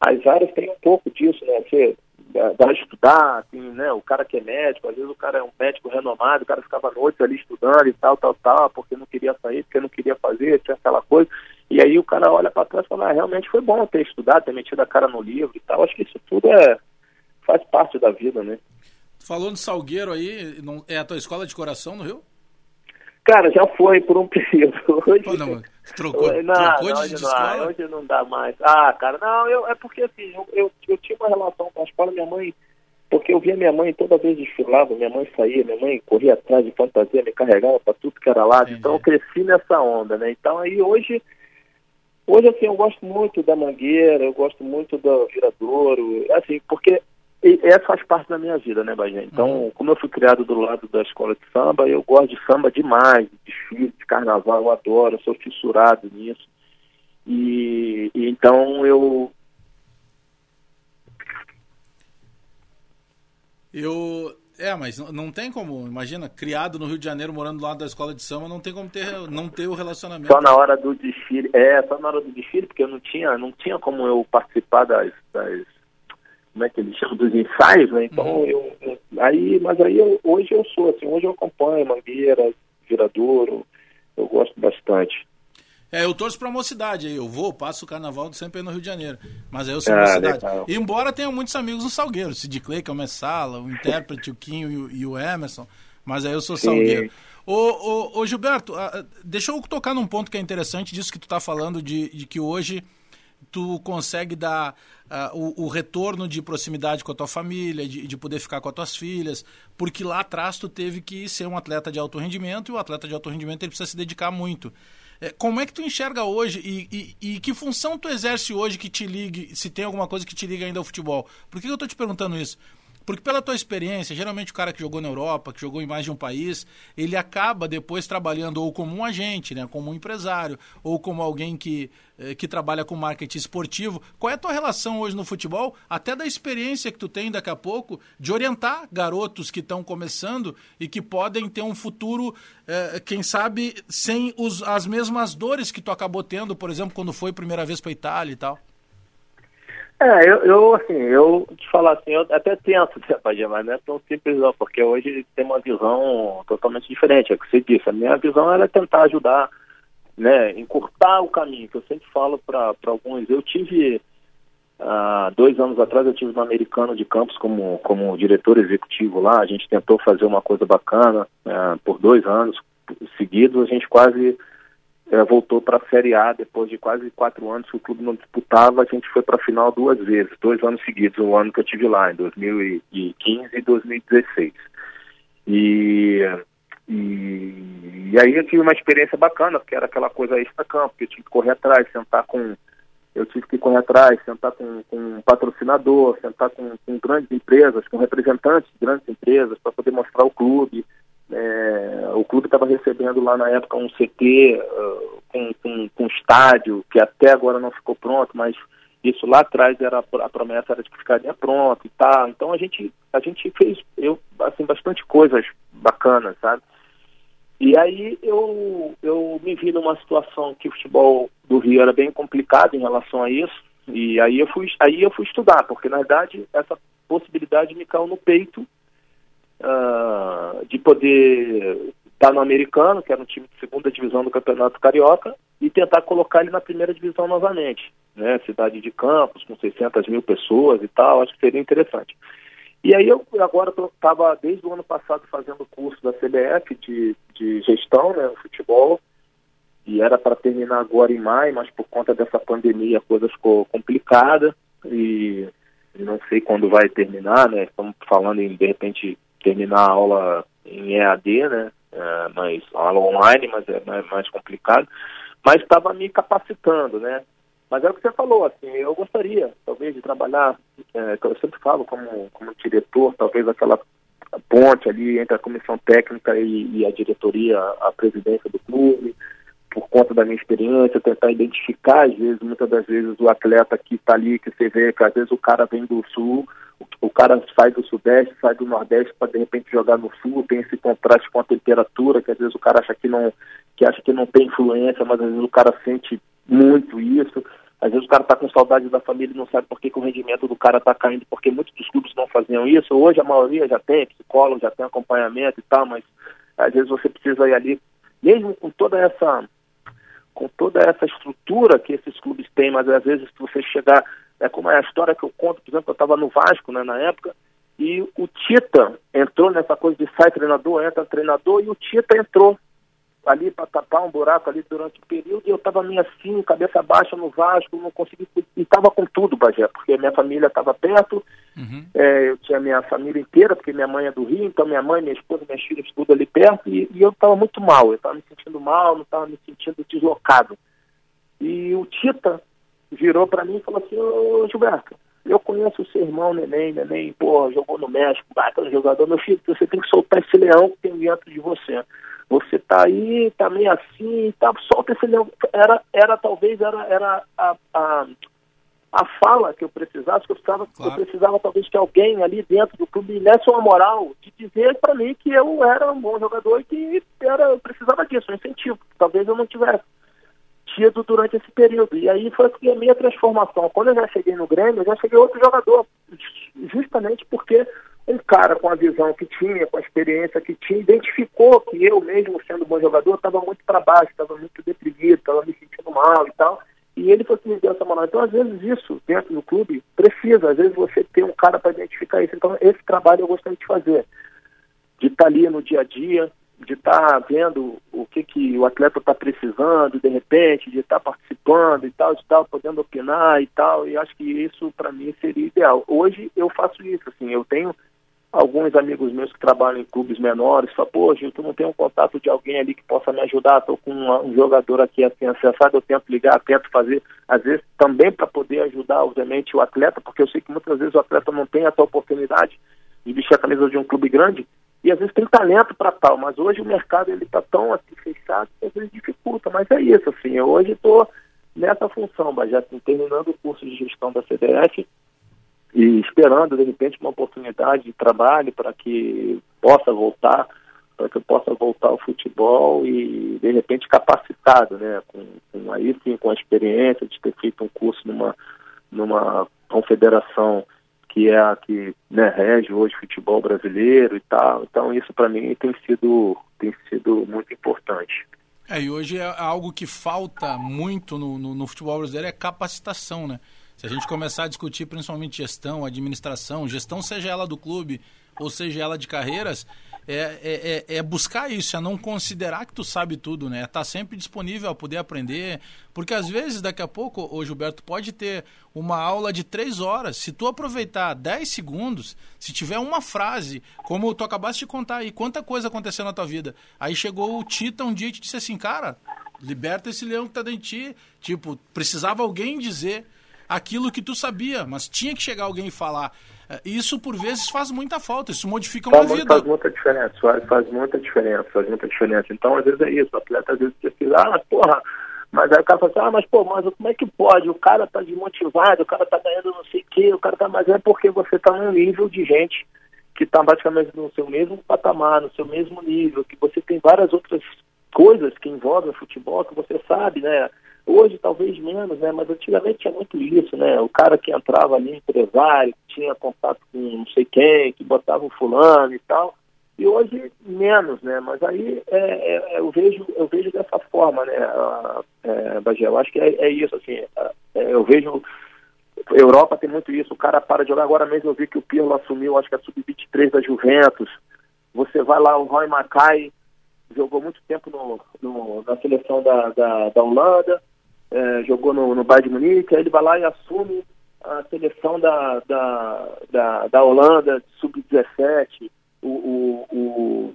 as áreas tem um pouco disso, né? Você vai estudar, assim, né? O cara que é médico, às vezes o cara é um médico renomado, o cara ficava noites ali estudando e tal, tal, tal, porque não queria sair, porque não queria fazer, tinha aquela coisa. E aí o cara olha para trás e fala, ah, realmente foi bom ter estudado, ter metido a cara no livro e tal. Acho que isso tudo é faz parte da vida, né? Falou no Salgueiro aí, não, é a tua escola de coração no Rio? Cara, já foi por um período. Hoje, Pô, não, trocou, não, trocou não, de, hoje de escola? Não, hoje não dá mais. Ah, cara, não, eu, é porque assim, eu, eu, eu tinha uma relação com a escola, minha mãe, porque eu via minha mãe toda vez desfilava, minha mãe saía, minha mãe corria atrás de fantasia, me carregava para tudo que era lado, então eu cresci nessa onda, né? Então aí hoje, hoje assim, eu gosto muito da Mangueira, eu gosto muito do Viradouro, assim, porque e essa faz parte da minha vida, né, Bagé? Então, uhum. como eu fui criado do lado da escola de samba, eu gosto de samba demais, de desfile, de carnaval, eu adoro, eu sou fissurado nisso. E, e então eu. Eu. É, mas não tem como, imagina, criado no Rio de Janeiro, morando do lado da escola de samba, não tem como ter, não ter o relacionamento. Só na hora do desfile, é, só na hora do desfile, porque eu não tinha, não tinha como eu participar das, das como é que eles chamam, dos ensaios, né? Então, uhum. eu, aí, mas aí eu, hoje eu sou, assim, hoje eu acompanho Mangueira, Viradouro, eu gosto bastante. É, eu torço pra mocidade aí. Eu vou, passo o carnaval sempre no Rio de Janeiro. Mas aí eu sou ah, mocidade. Legal. Embora tenha muitos amigos no Salgueiro. Sid Clay, que é o Messala, o intérprete, o Quinho e o, e o Emerson. Mas aí eu sou Sim. Salgueiro. Ô, ô, ô Gilberto, deixa eu tocar num ponto que é interessante disso que tu tá falando, de, de que hoje tu consegue dar uh, o, o, retorno de proximidade com a tua família, de, de, poder ficar com as tuas filhas, porque lá atrás tu teve que ser um atleta de alto rendimento e o atleta de alto rendimento ele precisa se dedicar muito. É, como é que tu enxerga hoje e, e, e, que função tu exerce hoje que te ligue, se tem alguma coisa que te liga ainda ao futebol? Por que eu estou te perguntando isso? Porque pela tua experiência, geralmente o cara que jogou na Europa, que jogou em mais de um país, ele acaba depois trabalhando ou como um agente, né, como um empresário, ou como alguém que, eh, que trabalha com marketing esportivo. Qual é a tua relação hoje no futebol, até da experiência que tu tem daqui a pouco, de orientar garotos que estão começando e que podem ter um futuro, eh, quem sabe, sem os, as mesmas dores que tu acabou tendo, por exemplo, quando foi primeira vez para Itália e tal? É, eu, eu, assim, eu te falar assim, eu até tento, né, mas não é tão simples não, porque hoje tem uma visão totalmente diferente, é o que você disse, a minha visão era tentar ajudar, né, encurtar o caminho, que eu sempre falo para alguns, eu tive, há dois anos atrás, eu tive no Americano de Campos como, como diretor executivo lá, a gente tentou fazer uma coisa bacana, é, por dois anos seguidos, a gente quase é, voltou para a Série A depois de quase quatro anos que o clube não disputava. A gente foi para a final duas vezes, dois anos seguidos, o ano que eu tive lá, em 2015 e 2016. E, e, e aí eu tive uma experiência bacana, porque era aquela coisa extra-campo, que eu tinha que correr atrás, sentar com. Eu tive que correr atrás, sentar com, com um patrocinador, sentar com, com grandes empresas, com representantes de grandes empresas, para poder mostrar o clube é, o clube estava recebendo lá na época um CT uh, com, com, com estádio, que até agora não ficou pronto, mas isso lá atrás era a promessa era de que ficaria pronto e tal. Então a gente a gente fez eu assim bastante coisas bacanas, sabe? E aí eu eu me vi numa situação que o futebol do Rio era bem complicado em relação a isso. E aí eu fui aí eu fui estudar, porque na verdade essa possibilidade me caiu no peito uh, de poder estar no americano, que era um time de segunda divisão do Campeonato Carioca, e tentar colocar ele na primeira divisão novamente. Né? Cidade de Campos, com 600 mil pessoas e tal, acho que seria interessante. E aí eu agora estava desde o ano passado fazendo curso da CBF de, de gestão, né, no futebol, e era para terminar agora em maio, mas por conta dessa pandemia a coisa ficou complicada e não sei quando vai terminar, né? Estamos falando em de repente terminar a aula em EAD, né? É, mas aula online, mas é mais, mais complicado. Mas estava me capacitando, né? Mas é o que você falou, assim, eu gostaria, talvez, de trabalhar, é, eu sempre falo como, como diretor, talvez aquela ponte ali entre a comissão técnica e, e a diretoria, a presidência do clube, por conta da minha experiência, tentar identificar, às vezes, muitas das vezes, o atleta que está ali, que você vê que às vezes o cara vem do sul, o, cara sai do sudeste, sai do nordeste para de repente jogar no sul, tem esse contraste com a temperatura, que às vezes o cara acha que não, que acha que não tem influência, mas às vezes o cara sente muito isso. Às vezes o cara está com saudade da família e não sabe por que, que o rendimento do cara está caindo, porque muitos dos clubes não faziam isso. Hoje a maioria já tem psicólogo, já tem acompanhamento e tal, mas às vezes você precisa ir ali, mesmo com toda essa com toda essa estrutura que esses clubes têm, mas às vezes se você chegar, é como é a história que eu conto, por exemplo, eu estava no Vasco né, na época, e o Tita entrou nessa coisa de sai treinador, entra treinador, e o Tita entrou ali para tapar um buraco ali durante o período, e eu estava meio assim, cabeça baixa no Vasco, não consegui, e estava com tudo, Bagé, porque minha família estava perto, uhum. é, eu tinha minha família inteira, porque minha mãe é do Rio, então minha mãe, minha esposa, minhas filhas, tudo ali perto, e, e eu estava muito mal, eu estava me sentindo mal, não estava me sentindo deslocado. E o Tita virou para mim e falou assim, ô Gilberto, eu conheço o seu irmão Neném, Neném, pô, jogou no México, bacana jogador, meu filho, você tem que soltar esse leão que tem dentro de você você tá aí, tá meio assim, tá, solta esse leão. Era, era talvez, era, era a, a, a fala que eu precisava, que eu precisava, claro. eu precisava talvez que alguém ali dentro do clube me desse uma moral de dizer para mim que eu era um bom jogador e que era, eu precisava disso, um incentivo. Talvez eu não tivesse tido durante esse período. E aí foi a minha transformação. Quando eu já cheguei no Grêmio, eu já cheguei outro jogador, justamente porque um cara com a visão que tinha, com a experiência que tinha, identificou que eu mesmo, sendo bom jogador, estava muito para baixo, estava muito deprimido, estava me sentindo mal e tal. E ele foi que me deu essa moral. Então, às vezes, isso dentro do clube precisa, às vezes você tem um cara para identificar isso. Então, esse trabalho eu gostaria de fazer. De estar tá ali no dia a dia, de estar tá vendo o que, que o atleta está precisando, de repente, de estar tá participando e tal, de estar podendo opinar e tal. E acho que isso, para mim, seria ideal. Hoje eu faço isso, assim, eu tenho alguns amigos meus que trabalham em clubes menores, falam, pô, Gil, tu não tem um contato de alguém ali que possa me ajudar, estou com um, um, jogador aqui assim, acessado, eu tento ligar, tento fazer, às vezes também para poder ajudar, obviamente, o atleta, porque eu sei que muitas vezes o atleta não tem essa oportunidade de vestir a camisa de um clube grande, e às vezes tem talento para tal, mas hoje o mercado ele está tão assim, fechado que às vezes dificulta, mas é isso, assim, eu hoje estou nessa função, já assim, terminando o curso de gestão da CDF, e esperando, de repente, uma oportunidade de trabalho para que possa voltar, para que eu possa voltar ao futebol e, de repente, capacitado, né? Com, com, aí sim, com a experiência de ter feito um curso numa, numa confederação que é a que né, rege hoje o futebol brasileiro e tal. Então, isso para mim tem sido, tem sido muito importante. É, e hoje é algo que falta muito no, no, no futebol brasileiro é capacitação, né? Se a gente começar a discutir principalmente gestão, administração, gestão seja ela do clube ou seja ela de carreiras, é, é, é, é, buscar isso, é não considerar que tu sabe tudo, né? É tá sempre disponível a poder aprender, porque às vezes daqui a pouco, o Gilberto pode ter uma aula de três horas, se tu aproveitar 10 segundos, se tiver uma frase, como tu acabaste de contar aí, quanta coisa aconteceu na tua vida, aí chegou o Tita um dia e te disse assim, cara, liberta esse leão que tá dentro de ti, tipo, precisava alguém dizer aquilo que tu sabia, mas tinha que chegar alguém e falar. É, isso, por vezes, faz muita falta, isso modifica uma faz, vida. Faz muita diferença, faz, faz, muita diferença, faz muita diferença. Então, às vezes é isso, o atleta às vezes precisa, ah, porra, mas aí o cara fala assim, ah, mas pô, mas como é que pode? O cara tá desmotivado, o cara tá ganhando não sei o quê, o cara tá, mas é porque você tá num nível de gente que está praticamente no seu mesmo patamar, no seu mesmo nível, que você tem várias outras coisas que envolvem o futebol, que você sabe, né? Hoje talvez menos, né? Mas antigamente tinha muito isso, né? O cara que entrava ali, empresário, tinha contato com não sei quem, que botava o fulano e tal. E hoje menos, né? Mas aí é, é, eu vejo eu vejo dessa forma, né, é, Bagé? Eu acho que é, é isso, assim. É, é, eu vejo Europa tem muito isso. O cara para de jogar. Agora mesmo eu vi que o Pirlo assumiu, acho que a sub-23 da Juventus. Você vai lá, o Roy Mackay jogou muito tempo no, no na seleção da, da, da Holanda é, jogou no, no Bayern de Munique, aí ele vai lá e assume a seleção da, da, da, da Holanda, sub-17, o, o, o,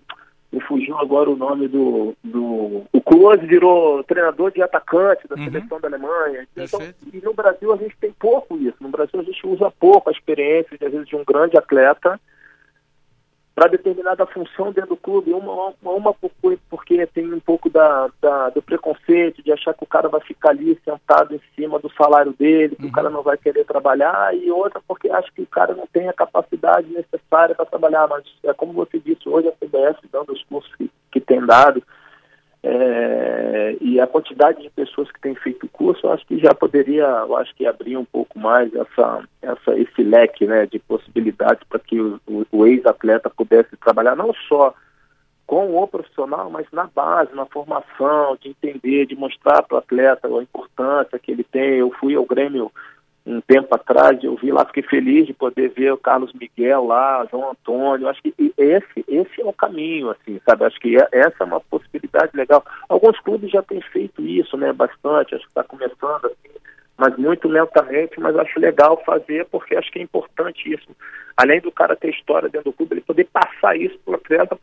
me fugiu agora o nome do, do o Klose virou treinador de atacante da uhum. seleção da Alemanha. Então, e no Brasil a gente tem pouco isso. No Brasil a gente usa pouco a experiência, às vezes, de um grande atleta para determinada função dentro do clube, uma, uma, uma porque tem um pouco da, da, do preconceito de achar que o cara vai ficar ali sentado em cima do salário dele, que uhum. o cara não vai querer trabalhar, e outra porque acha que o cara não tem a capacidade necessária para trabalhar, mas é como você disse hoje, a CBS dando os cursos que, que tem dado, é, e a quantidade de pessoas que têm feito o curso, eu acho que já poderia, eu acho que abrir um pouco mais essa, essa, esse leque né, de possibilidades para que o, o, o ex-atleta pudesse trabalhar não só com o profissional, mas na base, na formação, de entender, de mostrar para o atleta a importância que ele tem. Eu fui ao Grêmio um tempo atrás, eu vi lá, fiquei feliz de poder ver o Carlos Miguel lá, João Antônio, acho que esse, esse é o caminho, assim, sabe, acho que é, essa é uma possibilidade legal. Alguns clubes já têm feito isso, né, bastante, acho que está começando, assim, mas muito lentamente, mas acho legal fazer, porque acho que é importante isso. Além do cara ter história dentro do clube, ele poder passar isso para o atleta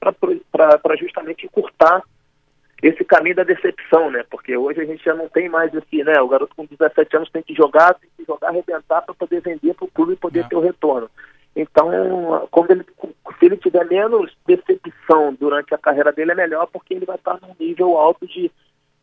para justamente encurtar esse caminho da decepção, né? Porque hoje a gente já não tem mais esse, né? O garoto com 17 anos tem que jogar, tem que jogar, arrebentar para poder vender para o clube e poder é. ter o retorno. Então, quando ele, se ele tiver menos decepção durante a carreira dele, é melhor porque ele vai estar num nível alto de.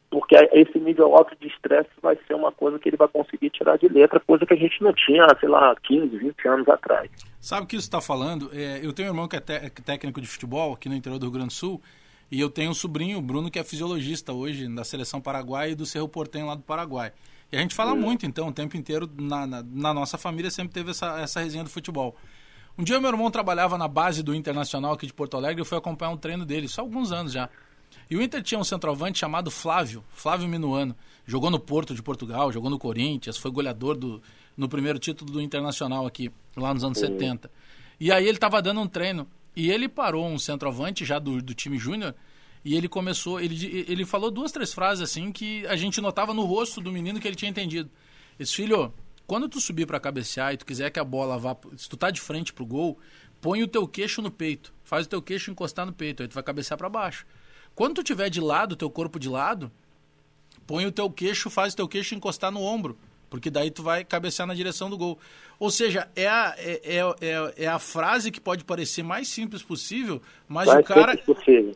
Porque esse nível alto de estresse vai ser uma coisa que ele vai conseguir tirar de letra, coisa que a gente não tinha, sei lá, 15, 20 anos atrás. Sabe o que isso está falando? É, eu tenho um irmão que é, técnico de futebol aqui no interior do Rio Grande do Sul E eu tenho um sobrinho, o Bruno, que é fisiologista hoje da seleção paraguaia e do Cerro Portenho lá do Paraguai. E a gente fala muito, então, o tempo inteiro, na, na, na, nossa família sempre teve essa, essa resenha do futebol. Um dia meu irmão trabalhava na base do Internacional aqui de Porto Alegre, eu fui acompanhar um treino dele, só alguns anos já. E o Inter tinha um centroavante chamado Flávio, Flávio Minuano. Jogou no Porto de Portugal, jogou no Corinthians, foi goleador do, no primeiro título do Internacional aqui, lá nos anos uhum. 70. E aí ele estava dando um treino. E ele parou um centroavante já do, do time júnior e ele começou, ele, ele falou duas, três frases assim que a gente notava no rosto do menino que ele tinha entendido. Esse filho, quando tu subir para cabecear e tu quiser que a bola vá, se tu tá de frente pro gol, põe o teu queixo no peito, faz o teu queixo encostar no peito, aí tu vai cabecear para baixo. Quando tu tiver de lado, teu corpo de lado, põe o teu queixo, faz o teu queixo encostar no ombro, porque daí tu vai cabecear na direção do gol. Ou seja, é a, é, é, é, é a frase que pode parecer mais simples possível, mas mais o cara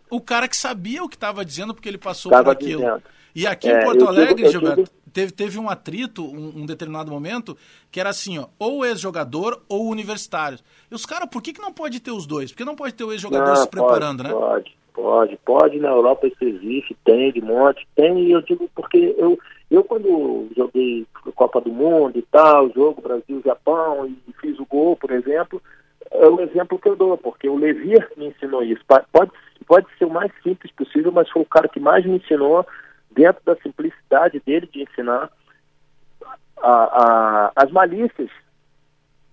o cara que sabia o que estava dizendo porque ele passou tava por aquilo. Dizendo. E aqui é, em Porto Alegre, digo, Gilberto, digo... teve, teve um atrito, um, um, determinado momento, que era assim, ó, ou ex-jogador ou universitário. E os caras, por que, que não pode ter os dois? Porque não pode ter o ex-jogador se preparando, pode, né? Pode, pode, pode. Na Europa isso existe, tem de monte, tem, e eu digo porque eu, Copa do Mundo e tal, jogo Brasil-Japão e fiz o gol, por exemplo, é o exemplo que eu dou, porque o Levir me ensinou isso. Pode, pode ser o mais simples possível, mas foi o cara que mais me ensinou dentro da simplicidade dele de ensinar a, a, as malícias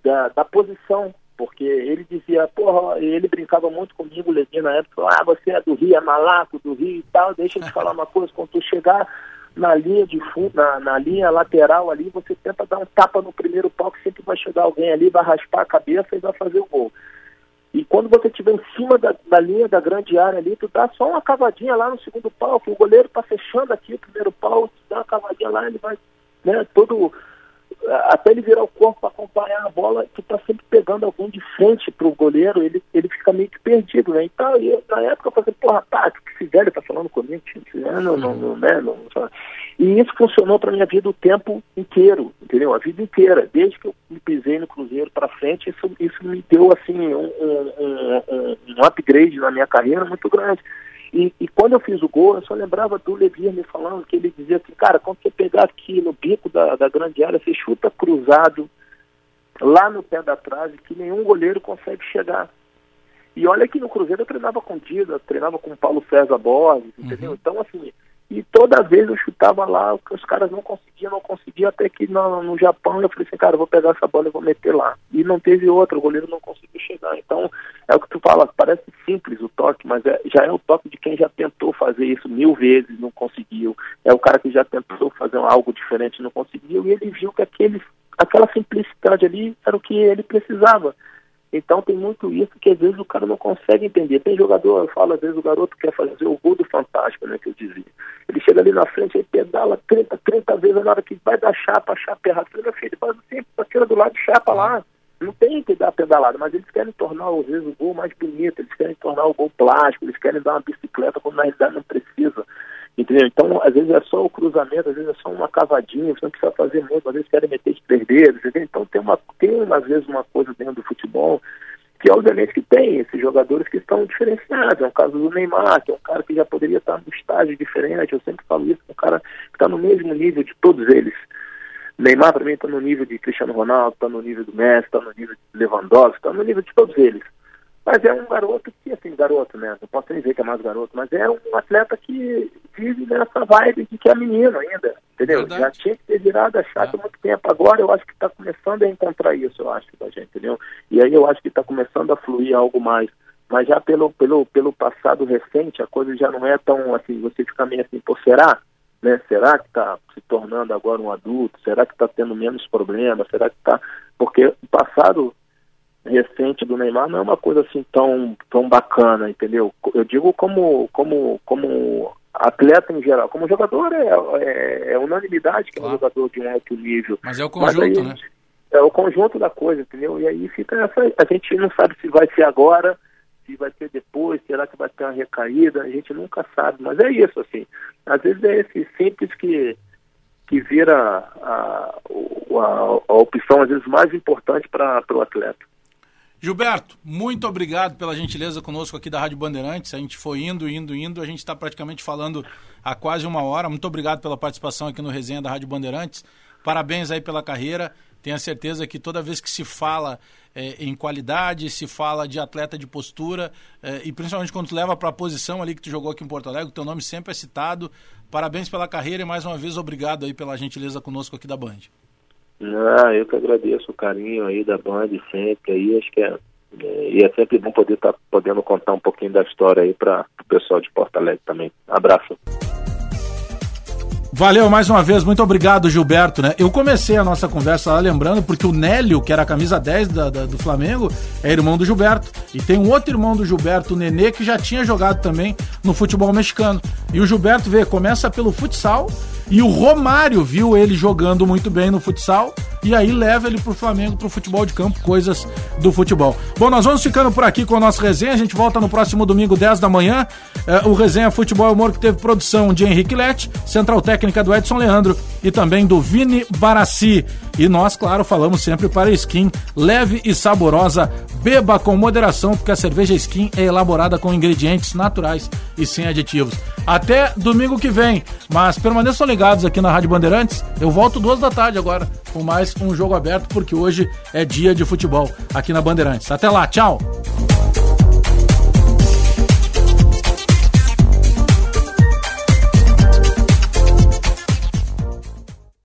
da, da posição, porque ele dizia, porra, ele brincava muito comigo, Levi, na época, ah, você é do Rio, é malaco do Rio e tal, deixa eu te falar uma coisa, quando tu chegar na linha de fundo, na, na, linha lateral ali, você tenta dar um tapa no primeiro pau, que sempre vai chegar alguém ali, vai raspar a cabeça e vai fazer o gol. E quando você estiver em cima da, da, linha da grande área ali, tu dá só uma cavadinha lá no segundo pau, que o goleiro está fechando aqui o primeiro pau, tu dá uma cavadinha lá, ele vai, né, todo até ele virar o corpo para acompanhar a bola, tu tá sempre pegando alguém de frente pro goleiro, ele, ele fica meio que perdido, né? Então, eu, na época eu falei, porra, tá, que esse velho tá falando comigo, não, não, não, né? Não, não, e isso funcionou para minha vida o tempo inteiro, entendeu? A vida inteira, desde que eu me pisei no Cruzeiro para frente, isso, isso me deu assim um, um, um, um upgrade na minha carreira muito grande. E, e, quando eu fiz o gol, eu só lembrava do Levir me falando que ele dizia assim, cara, quando você pegar aqui no bico da, da grande área, você chuta cruzado lá no pé da trave, que nenhum goleiro consegue chegar. E olha que no Cruzeiro eu treinava com Dida, treinava com Paulo César Borges, entendeu? Uhum. Então, assim, e toda vez eu chutava lá, os caras não conseguiam, não conseguiam, até que no, no Japão eu falei assim, cara, eu vou pegar essa bola e vou meter lá. E não teve outra, o goleiro não conseguiu chegar. Então, é o que tu fala, parece simples o toque, mas é, já é o toque de quem já tentou fazer isso mil vezes, não conseguiu. É o cara que já tentou fazer algo diferente, não conseguiu, e ele viu que aquele, aquela simplicidade ali era o que ele precisava. Então tem muito isso que às vezes o cara não consegue entender. Tem jogador, eu falo, às vezes o garoto quer fazer o gol do fantástico, né, que eu dizia. Ele chega ali na frente, ele pedala 30, 30 vezes, na hora que vai dar chapa, chapa errado. Meu ele faz assim, tira do lado chapa lá. Não tem que dar pedalada, mas eles querem tornar, às vezes, o gol mais bonito, eles querem tornar o gol plástico, eles querem dar uma bicicleta quando na realidade não precisa. Entendeu? Então, às vezes é só o cruzamento, às vezes é só uma cavadinha, você não precisa fazer muito, às vezes querem meter de dedos, entendeu? Então tem, uma, tem às vezes uma coisa dentro do futebol que obviamente que tem esses jogadores que estão diferenciados. É o caso do Neymar, que é um cara que já poderia estar num estágio diferente, eu sempre falo isso, um cara que está no mesmo nível de todos eles. Neymar para mim está no nível de Cristiano Ronaldo, está no nível do Messi, está no nível de Lewandowski, está no nível de todos eles. Mas é um garoto que, assim, garoto, né? Não posso nem dizer que é mais garoto, mas é um atleta que vive nessa vibe de que é menino ainda, entendeu? Verdade. Já tinha que ter virado a chave há muito tempo. Agora eu acho que está começando a encontrar isso, eu acho, da gente, entendeu? E aí eu acho que está começando a fluir algo mais. Mas já pelo, pelo, pelo passado recente, a coisa já não é tão assim, você fica meio assim, pô, será? Né? Será que está se tornando agora um adulto? Será que está tendo menos problemas? Será que está. Porque o passado recente do Neymar não é uma coisa assim tão, tão bacana, entendeu? Eu digo como, como, como atleta em geral. Como jogador é, é, é unanimidade que claro. é um jogador de um alto nível. Mas é o conjunto, aí, né? É o conjunto da coisa, entendeu? E aí fica essa. A gente não sabe se vai ser agora, se vai ser depois, será que vai ter uma recaída, a gente nunca sabe. Mas é isso, assim. Às vezes é esse simples que que vira a, a, a opção, às vezes, mais importante para o atleta. Gilberto, muito obrigado pela gentileza conosco aqui da Rádio Bandeirantes. A gente foi indo, indo, indo. A gente está praticamente falando há quase uma hora. Muito obrigado pela participação aqui no Resenha da Rádio Bandeirantes. Parabéns aí pela carreira. Tenho certeza que toda vez que se fala é, em qualidade, se fala de atleta de postura, é, e principalmente quando tu leva para a posição ali que tu jogou aqui em Porto Alegre, teu nome sempre é citado. Parabéns pela carreira e mais uma vez obrigado aí pela gentileza conosco aqui da Band. Ah, eu que agradeço o carinho aí da Band sempre aí, acho que é, é e é sempre bom poder estar tá podendo contar um pouquinho da história aí para o pessoal de Porto Alegre também. Abraço. Valeu mais uma vez, muito obrigado, Gilberto. Né? Eu comecei a nossa conversa lá lembrando, porque o Nélio, que era a camisa 10 da, da, do Flamengo, é irmão do Gilberto. E tem um outro irmão do Gilberto, o Nenê, que já tinha jogado também no futebol mexicano. E o Gilberto vê, começa pelo futsal, e o Romário viu ele jogando muito bem no futsal e aí leva ele pro Flamengo, pro futebol de campo, coisas do futebol. Bom, nós vamos ficando por aqui com o nosso resenha. A gente volta no próximo domingo, 10 da manhã. É, o resenha Futebol e Humor que teve produção de Henrique Lete, central técnica do Edson Leandro e também do Vini Barassi. E nós, claro, falamos sempre para skin leve e saborosa. Beba com moderação, porque a cerveja skin é elaborada com ingredientes naturais e sem aditivos. Até domingo que vem. Mas permaneçam ligados aqui na Rádio Bandeirantes. Eu volto duas da tarde agora com mais um jogo aberto, porque hoje é dia de futebol aqui na Bandeirantes. Até lá, tchau!